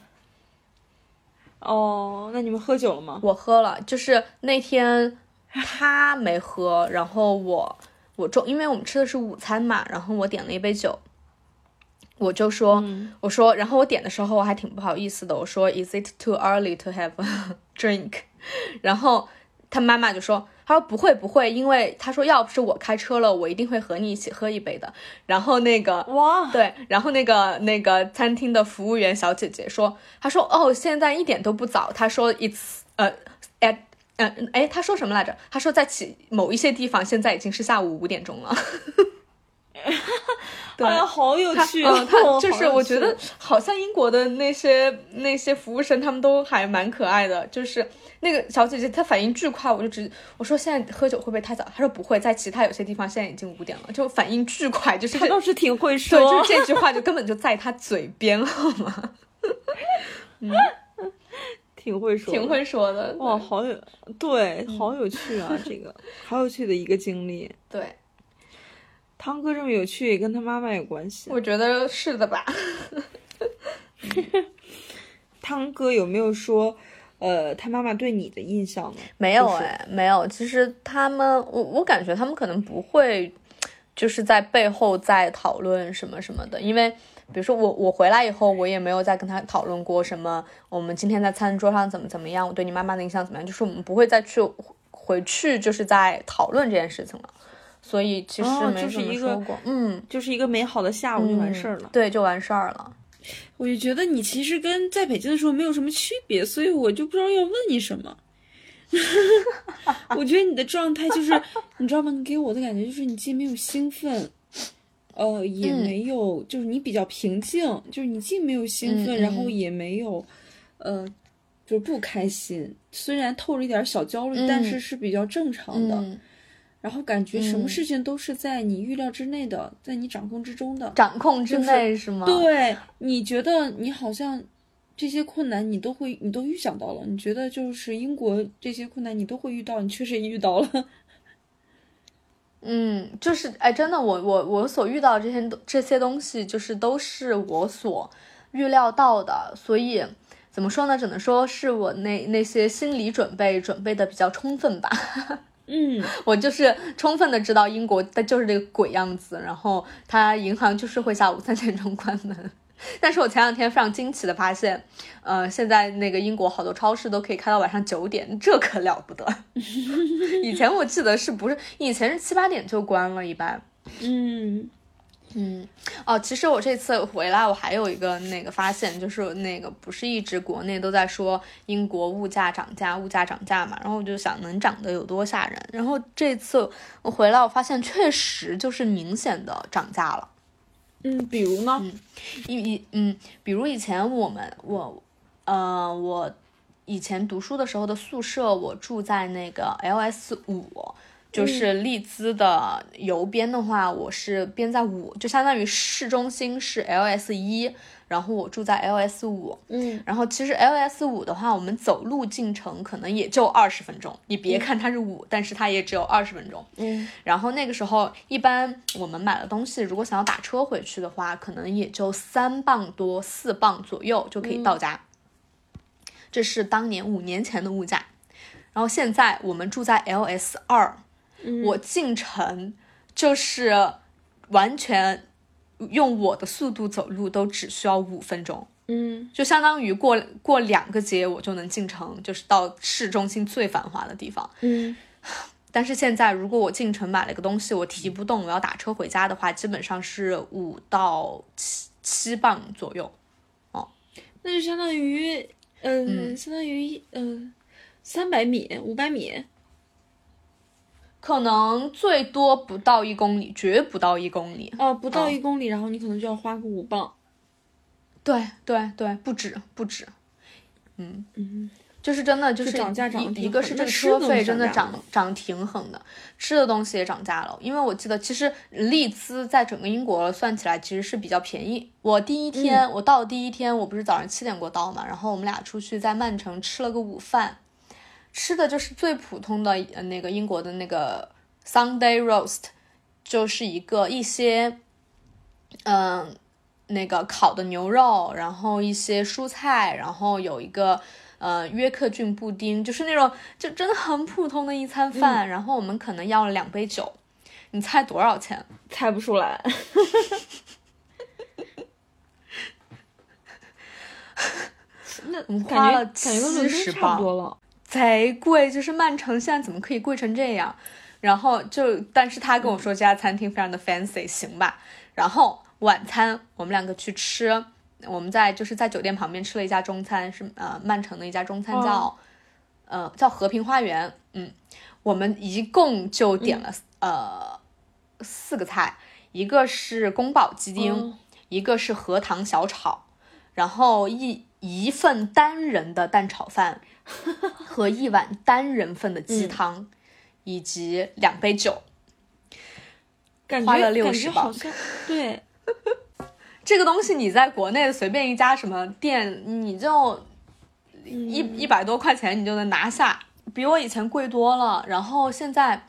哦，那你们喝酒了吗？我喝了，就是那天他没喝，然后我我中，因为我们吃的是午餐嘛，然后我点了一杯酒，我就说，我说，然后我点的时候我还挺不好意思的，我说，Is it too early to have a drink？然后他妈妈就说。他说不会不会，因为他说要不是我开车了，我一定会和你一起喝一杯的。然后那个哇，对，然后那个那个餐厅的服务员小姐姐说，她说哦，现在一点都不早。她说 it's 呃 at 嗯哎，她说什么来着？她说在其某一些地方现在已经是下午五点钟了。对，好有趣。嗯，他就是我觉得好像英国的那些那些服务生他们都还蛮可爱的，就是。那个小姐姐她反应巨快，我就直我说现在喝酒会不会太早？她说不会，在其他有些地方现在已经五点了，就反应巨快，就是她倒是挺会 说，就这句话就根本就在她嘴边，好吗？嗯，挺会说，挺会说的。哇，好有对，好有趣啊！这个好有趣的一个经历。对，汤哥这么有趣，也跟他妈妈有关系。我觉得是的吧。汤哥有没有说？呃，他妈妈对你的印象呢？没有哎，没有。其实他们，我我感觉他们可能不会，就是在背后在讨论什么什么的。因为，比如说我我回来以后，我也没有再跟他讨论过什么。我们今天在餐桌上怎么怎么样？我对你妈妈的印象怎么样？就是我们不会再去回去，就是在讨论这件事情了。所以其实没什么说过。嗯，就是一个美好的下午就完事儿了。对，就完事儿了。我就觉得你其实跟在北京的时候没有什么区别，所以我就不知道要问你什么。我觉得你的状态就是，你知道吗？你给我的感觉就是你既没有兴奋，呃，也没有，就是你比较平静，就是你既没有兴奋，然后也没有，呃，就是不开心。虽然透着一点小焦虑，但是是比较正常的。然后感觉什么事情都是在你预料之内的，在你掌控之中的，掌控之内是吗？对，你觉得你好像这些困难你都会，你都预想到了。你觉得就是英国这些困难你都会遇到，你确实也遇到了。嗯，就是哎，真的，我我我所遇到这些这些东西，就是都是我所预料到的。所以怎么说呢？只能说是我那那些心理准备准备的比较充分吧。嗯，我就是充分的知道英国它就是这个鬼样子，然后它银行就是会下午三点钟关门。但是我前两天非常惊奇的发现，呃，现在那个英国好多超市都可以开到晚上九点，这可了不得。以前我记得是不是以前是七八点就关了，一般。嗯。嗯，哦，其实我这次回来，我还有一个那个发现，就是那个不是一直国内都在说英国物价涨价，物价涨价嘛，然后我就想能涨得有多吓人。然后这次我回来，我发现确实就是明显的涨价了。嗯，比如呢？嗯，以嗯，比如以前我们我呃我以前读书的时候的宿舍，我住在那个 L S 五。就是利兹的邮编的话，我是编在五，就相当于市中心是 L S 一，然后我住在 L S 五，嗯，然后其实 L S 五的话，我们走路进城可能也就二十分钟，你别看它是五，但是它也只有二十分钟，嗯，然后那个时候一般我们买了东西，如果想要打车回去的话，可能也就三磅多四磅左右就可以到家，这是当年五年前的物价，然后现在我们住在 L S 二。我进城就是完全用我的速度走路，都只需要五分钟。嗯，就相当于过过两个街，我就能进城，就是到市中心最繁华的地方。嗯，但是现在如果我进城买了个东西，我提不动，我要打车回家的话，基本上是五到七七磅左右。哦，那就相当于，嗯，相当于，嗯，三百米，五百米。可能最多不到一公里，绝不到一公里。哦，不到一公里，然后你可能就要花个五磅。对对对，不止不止。嗯嗯，就是真的就是涨价涨一一个是这个车费真的涨涨挺狠的，吃的东西也涨价了。因为我记得其实利兹在整个英国算起来其实是比较便宜。我第一天我到第一天我不是早上七点过到嘛，然后我们俩出去在曼城吃了个午饭，吃的就是最普通的那个英国的那个 Sunday roast，就是一个一些嗯那个烤的牛肉，然后一些蔬菜，然后有一个。呃，约克郡布丁就是那种，就真的很普通的一餐饭。然后我们可能要了两杯酒，你猜多少钱？猜不出来。那我们花了七十磅，多了，贼贵。就是曼城现在怎么可以贵成这样？然后就，但是他跟我说这家餐厅非常的 fancy，行吧。然后晚餐我们两个去吃。我们在就是在酒店旁边吃了一家中餐，是呃曼城的一家中餐，叫呃叫和平花园。嗯，我们一共就点了呃四个菜，一个是宫保鸡丁，一个是荷塘小炒，然后一一份单人的蛋炒饭和一碗单人份的鸡汤，以及两杯酒，花了六十磅。对。这个东西你在国内随便一家什么店，你就一一百多块钱你就能拿下，比我以前贵多了。然后现在，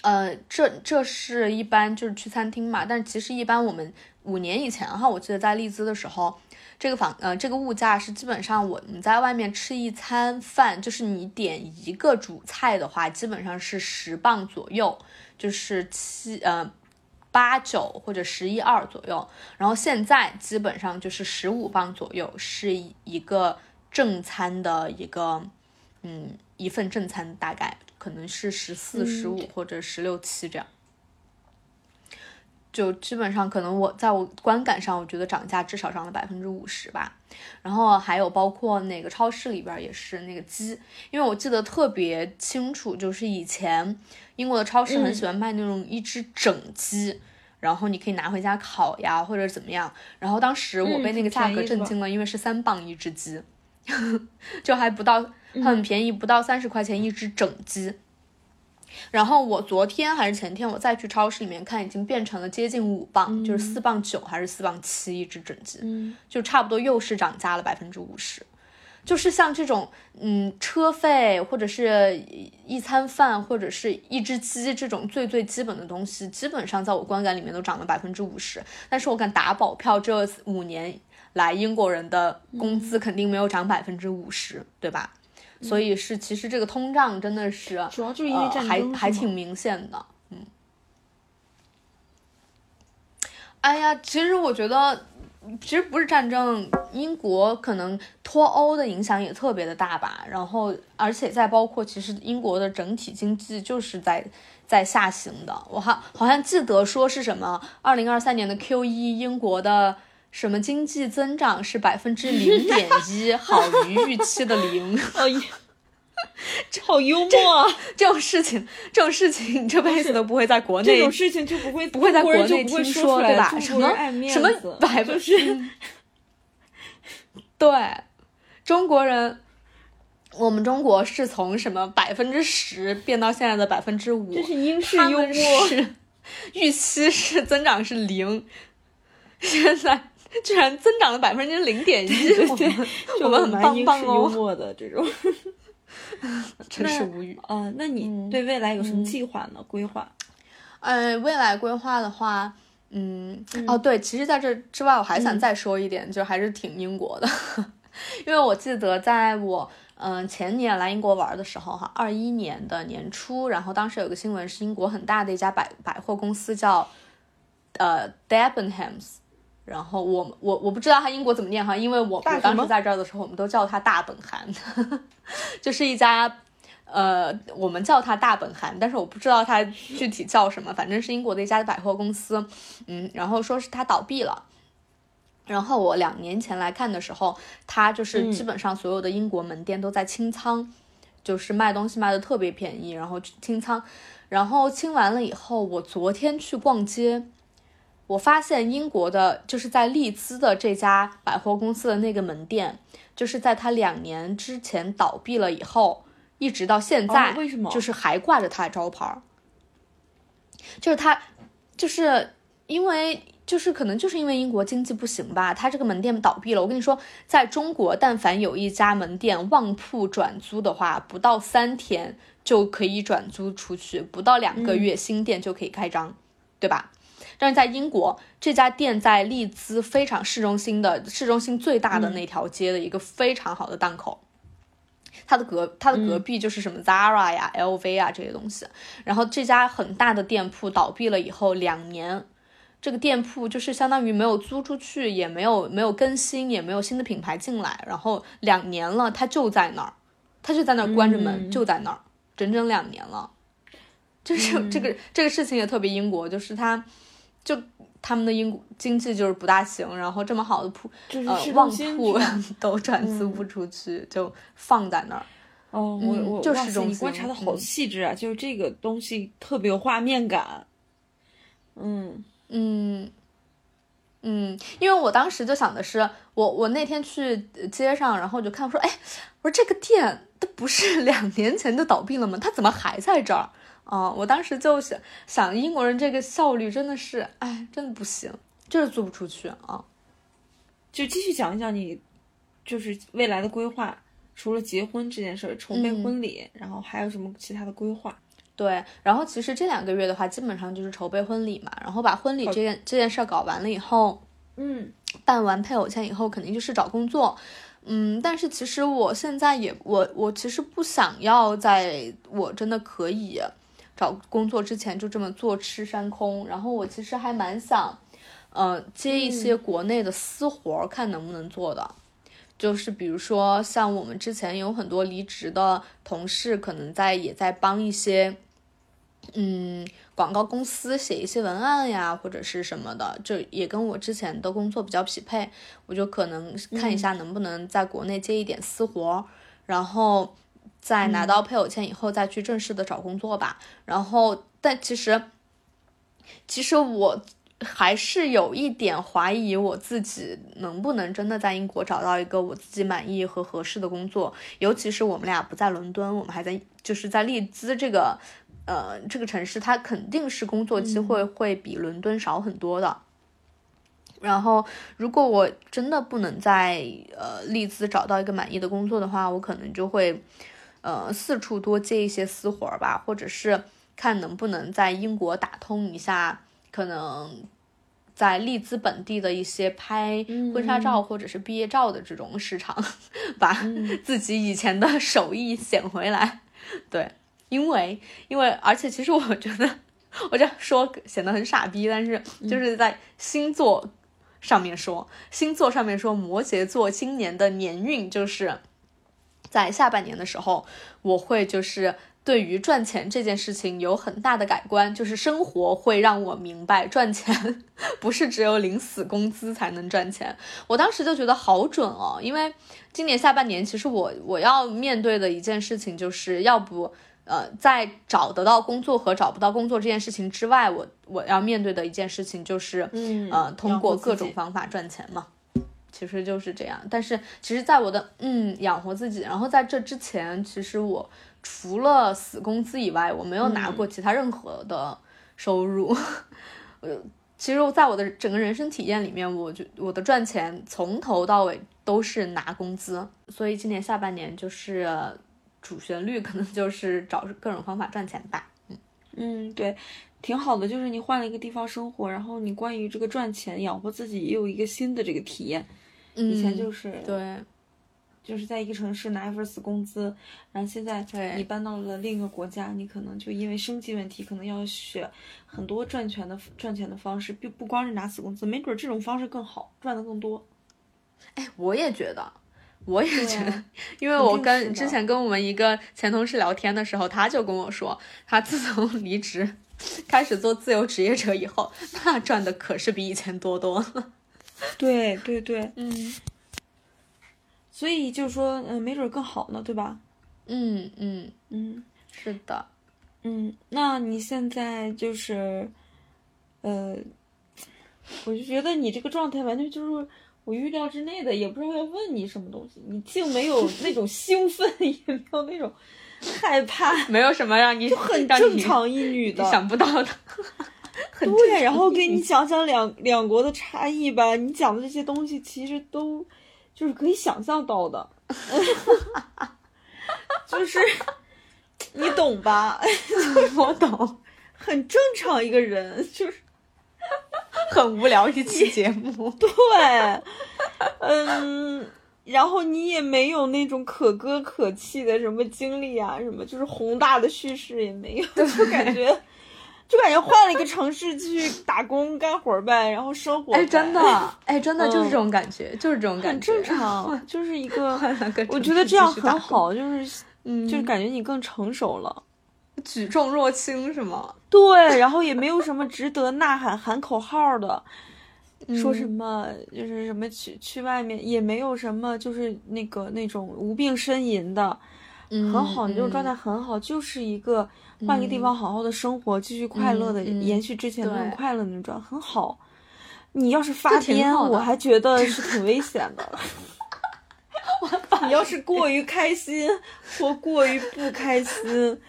呃，这这是一般就是去餐厅嘛，但其实一般我们五年以前哈，我记得在利兹的时候，这个房呃这个物价是基本上我们在外面吃一餐饭，就是你点一个主菜的话，基本上是十磅左右，就是七呃。八九或者十一二左右，然后现在基本上就是十五磅左右，是一个正餐的一个，嗯，一份正餐大概可能是十四、十五或者十六七这样，就基本上可能我在我观感上，我觉得涨价至少涨了百分之五十吧。然后还有包括那个超市里边也是那个鸡，因为我记得特别清楚，就是以前。英国的超市很喜欢卖那种一只整鸡，然后你可以拿回家烤呀，或者怎么样。然后当时我被那个价格震惊了，因为是三磅一只鸡，就还不到很便宜，不到三十块钱一只整鸡。然后我昨天还是前天我再去超市里面看，已经变成了接近五磅，就是四磅九还是四磅七一只整鸡，就差不多又是涨价了百分之五十。就是像这种，嗯，车费或者是一餐饭或者是一只鸡这种最最基本的东西，基本上在我观感里面都涨了百分之五十。但是我敢打保票，这五年来英国人的工资肯定没有涨百分之五十，对吧？所以是其实这个通胀真的是主要就是因为战争，还还挺明显的。嗯，哎呀，其实我觉得。其实不是战争，英国可能脱欧的影响也特别的大吧。然后，而且再包括，其实英国的整体经济就是在在下行的。我好好像记得说是什么，二零二三年的 Q 一，英国的什么经济增长是百分之零点一，好于预期的零。这好幽默啊！这种事情，这种事情，你这辈子都不会在国内。这种事情就不会不会在国内听说，对吧？什么什么百分之？对，中国人，我们中国是从什么百分之十变到现在的百分之五？这是英式幽默。预期是增长是零，现在 居然增长了百分之零点一，我们很棒棒哦！幽默的这种。真是无语。嗯，那你对未来有什么计划呢？规划？呃，未来规划的话，嗯，哦，对，其实在这之外，我还想再说一点，就还是挺英国的，因为我记得在我嗯前年来英国玩的时候，哈，二一年的年初，然后当时有个新闻是英国很大的一家百百货公司叫呃 Debenhams。然后我我我不知道他英国怎么念哈，因为我我当时在这儿的时候，我们都叫他大本韩，就是一家呃，我们叫他大本韩，但是我不知道它具体叫什么，反正是英国的一家百货公司，嗯，然后说是它倒闭了，然后我两年前来看的时候，它就是基本上所有的英国门店都在清仓，就是卖东西卖的特别便宜，然后清仓，然后清完了以后，我昨天去逛街。我发现英国的就是在利兹的这家百货公司的那个门店，就是在他两年之前倒闭了以后，一直到现在，为什么？就是还挂着他的招牌，就是他，就是因为。就是可能就是因为英国经济不行吧，他这个门店倒闭了。我跟你说，在中国，但凡有一家门店旺铺转租的话，不到三天就可以转租出去，不到两个月新店就可以开张，对吧？但是在英国，这家店在利兹非常市中心的市中心最大的那条街的一个非常好的档口，它的隔它的隔壁就是什么 Zara 呀、LV 啊这些东西。然后这家很大的店铺倒闭了以后，两年。这个店铺就是相当于没有租出去，也没有没有更新，也没有新的品牌进来，然后两年了，它就在那儿，它就在那儿关着门，就在那儿，整整两年了。就是这个这个事情也特别英国，就是它，就他们的英国经济就是不大行，然后这么好的铺，呃，旺铺 都转租不出去，就放在那儿。哦，我我就是你观察的好细致啊，就是这个东西特别有画面感。嗯。嗯，嗯，因为我当时就想的是，我我那天去街上，然后就看，说，哎，我说这个店它不是两年前就倒闭了吗？它怎么还在这儿？啊，我当时就想，想英国人这个效率真的是，哎，真的不行，就是租不出去啊。就继续讲一讲你，就是未来的规划，除了结婚这件事儿，筹备婚礼，然后还有什么其他的规划？对，然后其实这两个月的话，基本上就是筹备婚礼嘛，然后把婚礼这件这件事儿搞完了以后，嗯，办完配偶签以后，肯定就是找工作，嗯，但是其实我现在也，我我其实不想要在我真的可以找工作之前就这么坐吃山空，然后我其实还蛮想，呃，接一些国内的私活，看能不能做的，就是比如说像我们之前有很多离职的同事，可能在也在帮一些。嗯，广告公司写一些文案呀，或者是什么的，就也跟我之前的工作比较匹配。我就可能看一下能不能在国内接一点私活，然后在拿到配偶签以后再去正式的找工作吧。然后，但其实，其实我还是有一点怀疑我自己能不能真的在英国找到一个我自己满意和合适的工作。尤其是我们俩不在伦敦，我们还在就是在利兹这个。呃，这个城市它肯定是工作机会会比伦敦少很多的。然后，如果我真的不能在呃利兹找到一个满意的工作的话，我可能就会呃四处多接一些私活吧，或者是看能不能在英国打通一下，可能在利兹本地的一些拍婚纱照或者是毕业照的这种市场，把自己以前的手艺捡回来。对。因为，因为，而且，其实我觉得，我这样说显得很傻逼，但是就是在星座上面说，星座上面说，摩羯座今年的年运就是在下半年的时候，我会就是对于赚钱这件事情有很大的改观，就是生活会让我明白，赚钱 不是只有领死工资才能赚钱。我当时就觉得好准哦，因为今年下半年，其实我我要面对的一件事情就是要不。呃，在找得到工作和找不到工作这件事情之外，我我要面对的一件事情就是，呃，通过各种方法赚钱嘛，其实就是这样。但是，其实，在我的嗯养活自己，然后在这之前，其实我除了死工资以外，我没有拿过其他任何的收入。呃，其实，在我的整个人生体验里面，我就我的赚钱从头到尾都是拿工资，所以今年下半年就是。主旋律可能就是找各种方法赚钱吧。嗯嗯，对，挺好的。就是你换了一个地方生活，然后你关于这个赚钱养活自己也有一个新的这个体验。以前就是对，就是在一个城市拿一份死工资，然后现在你搬到了另一个国家，你可能就因为生计问题，可能要学很多赚钱的赚钱的方式，不不光是拿死工资，没准这种方式更好，赚的更多。哎，我也觉得。我也觉得，因为我跟之前跟我们一个前同事聊天的时候，他就跟我说，他自从离职，开始做自由职业者以后，那赚的可是比以前多多了。对对对，嗯。所以就是说，嗯，没准更好呢，对吧？嗯嗯嗯，是的。嗯，那你现在就是，呃，我就觉得你这个状态完全就是我预料之内的，也不知道要问你什么东西，你竟没有 那种兴奋，也没有那种害怕，没有什么让你就很正常一女的。想不到的。很对，然后给你。讲讲两两国的差异吧，你讲的这些东西其实都就是可以想象到的，就是你懂吧？我懂，很正常一个人，就是。很无聊一期节目。对，嗯，然后你也没有那种可歌可泣的什么经历啊，什么就是宏大的叙事也没有，就感觉就感觉换了一个城市去打工干活呗，然后生活。哎，真的，哎，真的就是嗯这种感觉，就是这种感觉，很正常，就是一个我觉得这样很好，就是嗯，就是感觉你更成熟了。举重若轻是吗？对，然后也没有什么值得呐喊喊口号的，说什嗯么就是什么去去外面，也没有什么就是那个那种无病呻吟的，嗯，很好，你这种状态嗯很好，就是一个换个地方好好的生活，继续快乐的延续之前那种快乐的那种很好。你要是发癫，我还觉得是挺危险的。你要是过于开心或过于不开心，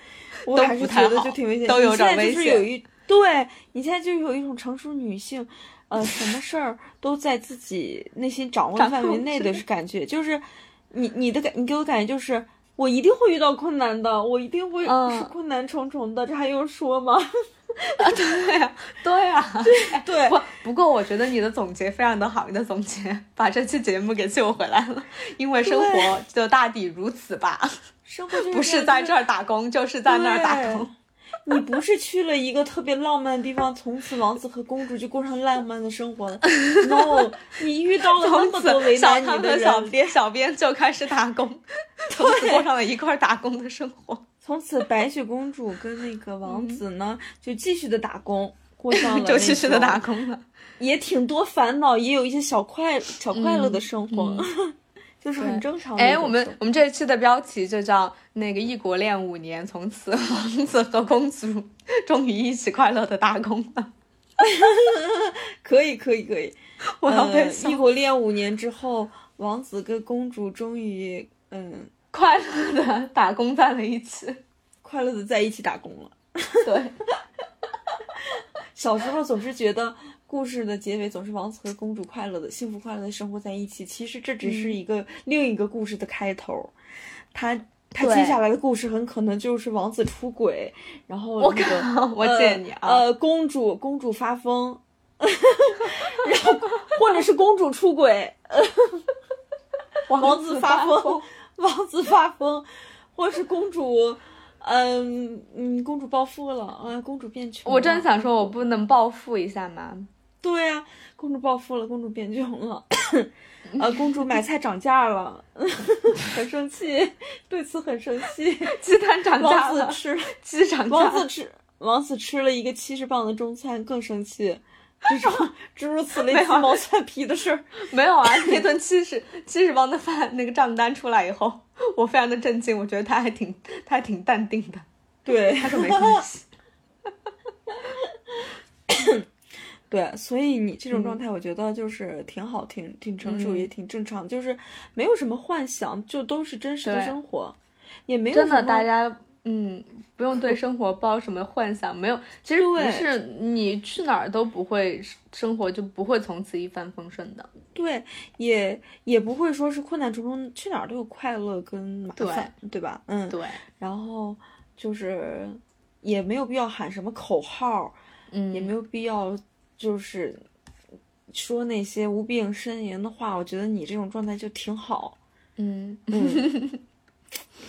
我还是觉得就挺危险。都有你现在点危险就是有一对你现在就是有一种成熟女性，呃，什么事儿都在自己内心掌握范围内的感觉，就是你你的感，你给我感觉就是。我一定会遇到困难的，我一定会嗯。是困难重重的，这还用说吗？啊对呀，对呀，对，不不过我觉得你的总结非常的好，你的总结 把这期节目给救回来了，因为生活就大抵如此吧，生活不是在这儿打工，就是在那儿打工。你不是去了一个特别浪漫的地方，从此王子和公主就过上浪漫的生活了。No，你遇到了那从么多为难你的小，编小编就开始打工，从此过上了一块儿打工的生活。从此白雪公主跟那个王子呢，就继续的打工，过上了 就继续的打工了。也挺多烦恼，也有一些小快小快乐的生活，就是很正常的哎。我们我们这一期的标题就叫那个异国恋五年，从此王子和公主 终于一起快乐的打工了。可以可以可以。我要被呃，异国恋五年之后，王子跟公主终于嗯快乐的打工在了一起。快乐的在一起打工了。对，小时候总是觉得故事的结尾总是王子和公主快乐的、幸福快乐的生活在一起，其实这只嗯是一个、另一个故事的开头。他他接下来的故事很可能就是王子出轨，然后我那个靠，我见你啊，呃呃，公主公主发疯，然后或者是公主出轨，王子发疯，王子发疯，或是公主，嗯嗯，公主暴富了，啊，公主变穷。我真想说，我不能暴富一下吗？对呀、公主暴富了，公主变穷了，呃，公主买菜涨价了，很生气，对此很生气。鸡蛋涨价了，王子吃，鸡涨价了，王子吃，王子吃了一个七十磅的中餐，更生气。这种 诸如此类鸡毛蒜皮的事儿，没有啊，那顿七十七十磅的饭那个账单出来以后，我非常的震惊，我觉得他还挺他还挺淡定的，对，他说没关系。对，所以你这种状嗯。态，我觉得就是挺好，挺挺成熟，嗯。也挺正常，就是没有什么幻想，就都是真实的生活，也没有真的，大家嗯，不用对生活抱什么幻想，没有，其实不对。是你去哪儿都不会生活就不会从此一帆风顺的。对，也也不会说是困难重重，去哪儿都有快乐跟麻烦，对吧？嗯，对，然后就是也没有必要喊什么口号，嗯，也没有必要就是说那些无病呻吟的话。我觉得你这种状态就挺好。嗯嗯，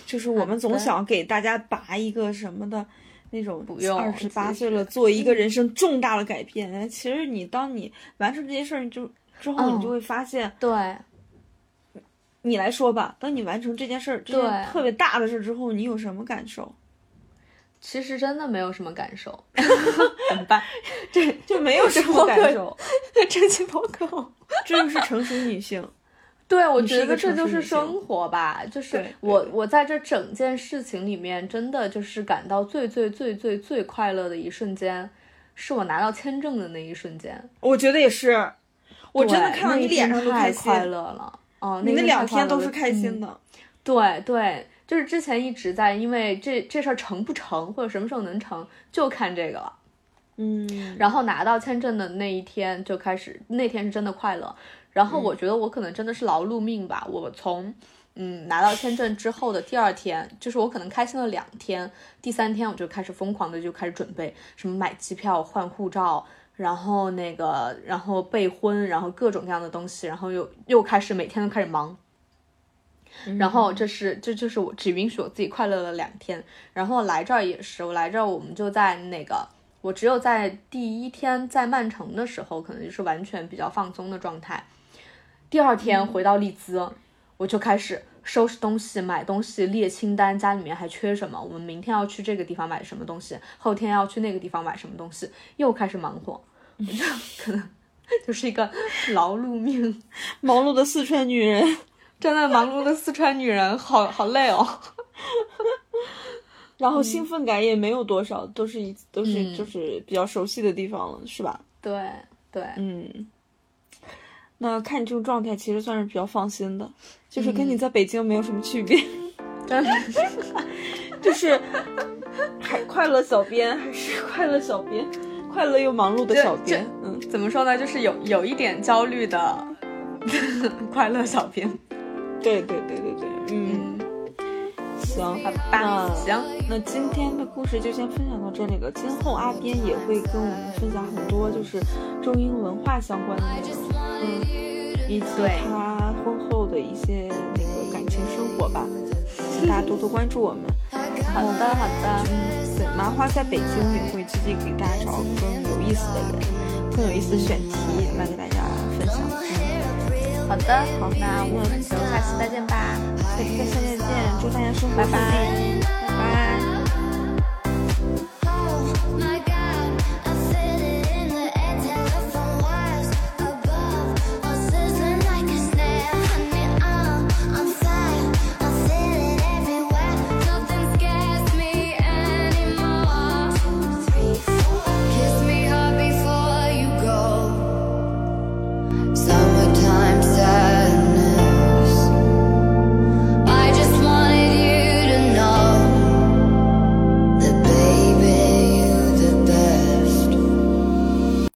就是我们总想给大家拔一个什么的那种不用二十八岁了做一个人 生重大的改变。哎其实你当你完成这件事儿，你就之后你就嗯会发现，对，你来说吧，当你完成这件事儿，这件特别大的事儿之后，你有什么感受？其实真的没有什么感受，怎么办？这就没有什么感受，这期播客。这就是成熟女性。对，我觉得这就是生活吧，就是我我在这整件事情里面，真的就是感到最最最最最快乐的一瞬间，是我拿到签证的那一瞬间。我觉得也是，我真的看到你脸上都太心，快乐了。哦，你那两天都是开心的。对对，就是之前一直在，因为这这事儿成不成，或者什么时候能成，就看这个了。嗯，然后拿到签证的那一天就开始，那天是真的快乐。然后我觉得我可能真的是劳碌命吧，我从嗯拿到签证之后的第二天，就是我可能开心了两天，第三天我就开始疯狂的就开始准备什么买机票、换护照，然后那个然后备婚，然后各种各样的东西，然后又又开始每天都开始忙。然后这是这就是我只允许我自己快乐了两天，然后来这儿也是，我来这儿我们就在那个。我只有在第一天在曼城的时候，可能就是完全比较放松的状态。第二天回到利兹，我就开始收拾东西、买东西、列清单，家里面还缺什么，我们明天要去这个地方买什么东西，后天要去那个地方买什么东西，又开始忙活。我就 可能 就是一个劳碌命，忙碌的四川女人，真的忙碌的四川女人，好 好累哦。然后兴奋感也没有多少，都是一都是就是比较熟悉的地方了，是吧？对对，嗯。那看你这种状态，其实算是比较放心的，就是跟你在北京没有什么区别，真的，就是还快乐小编还是快乐小编，快乐又忙碌的小编，嗯，怎么说呢？就是有有一点焦虑的 快乐小编，对对对对对，嗯。行，好吧，行，那今天的故事就先分享到这里了。今后阿边也会跟我们分享很多就是中英文化相关的内容，嗯，以及他婚后的一些那个感情生活吧，请大家多多关注我们。好的，好的，嗯，对，麻花在北京也会积极给大家找更有意思的人，更有意思的选题来给大家分享。好的，好，那我们就下期再见吧。下期再见，祝大家生活顺利。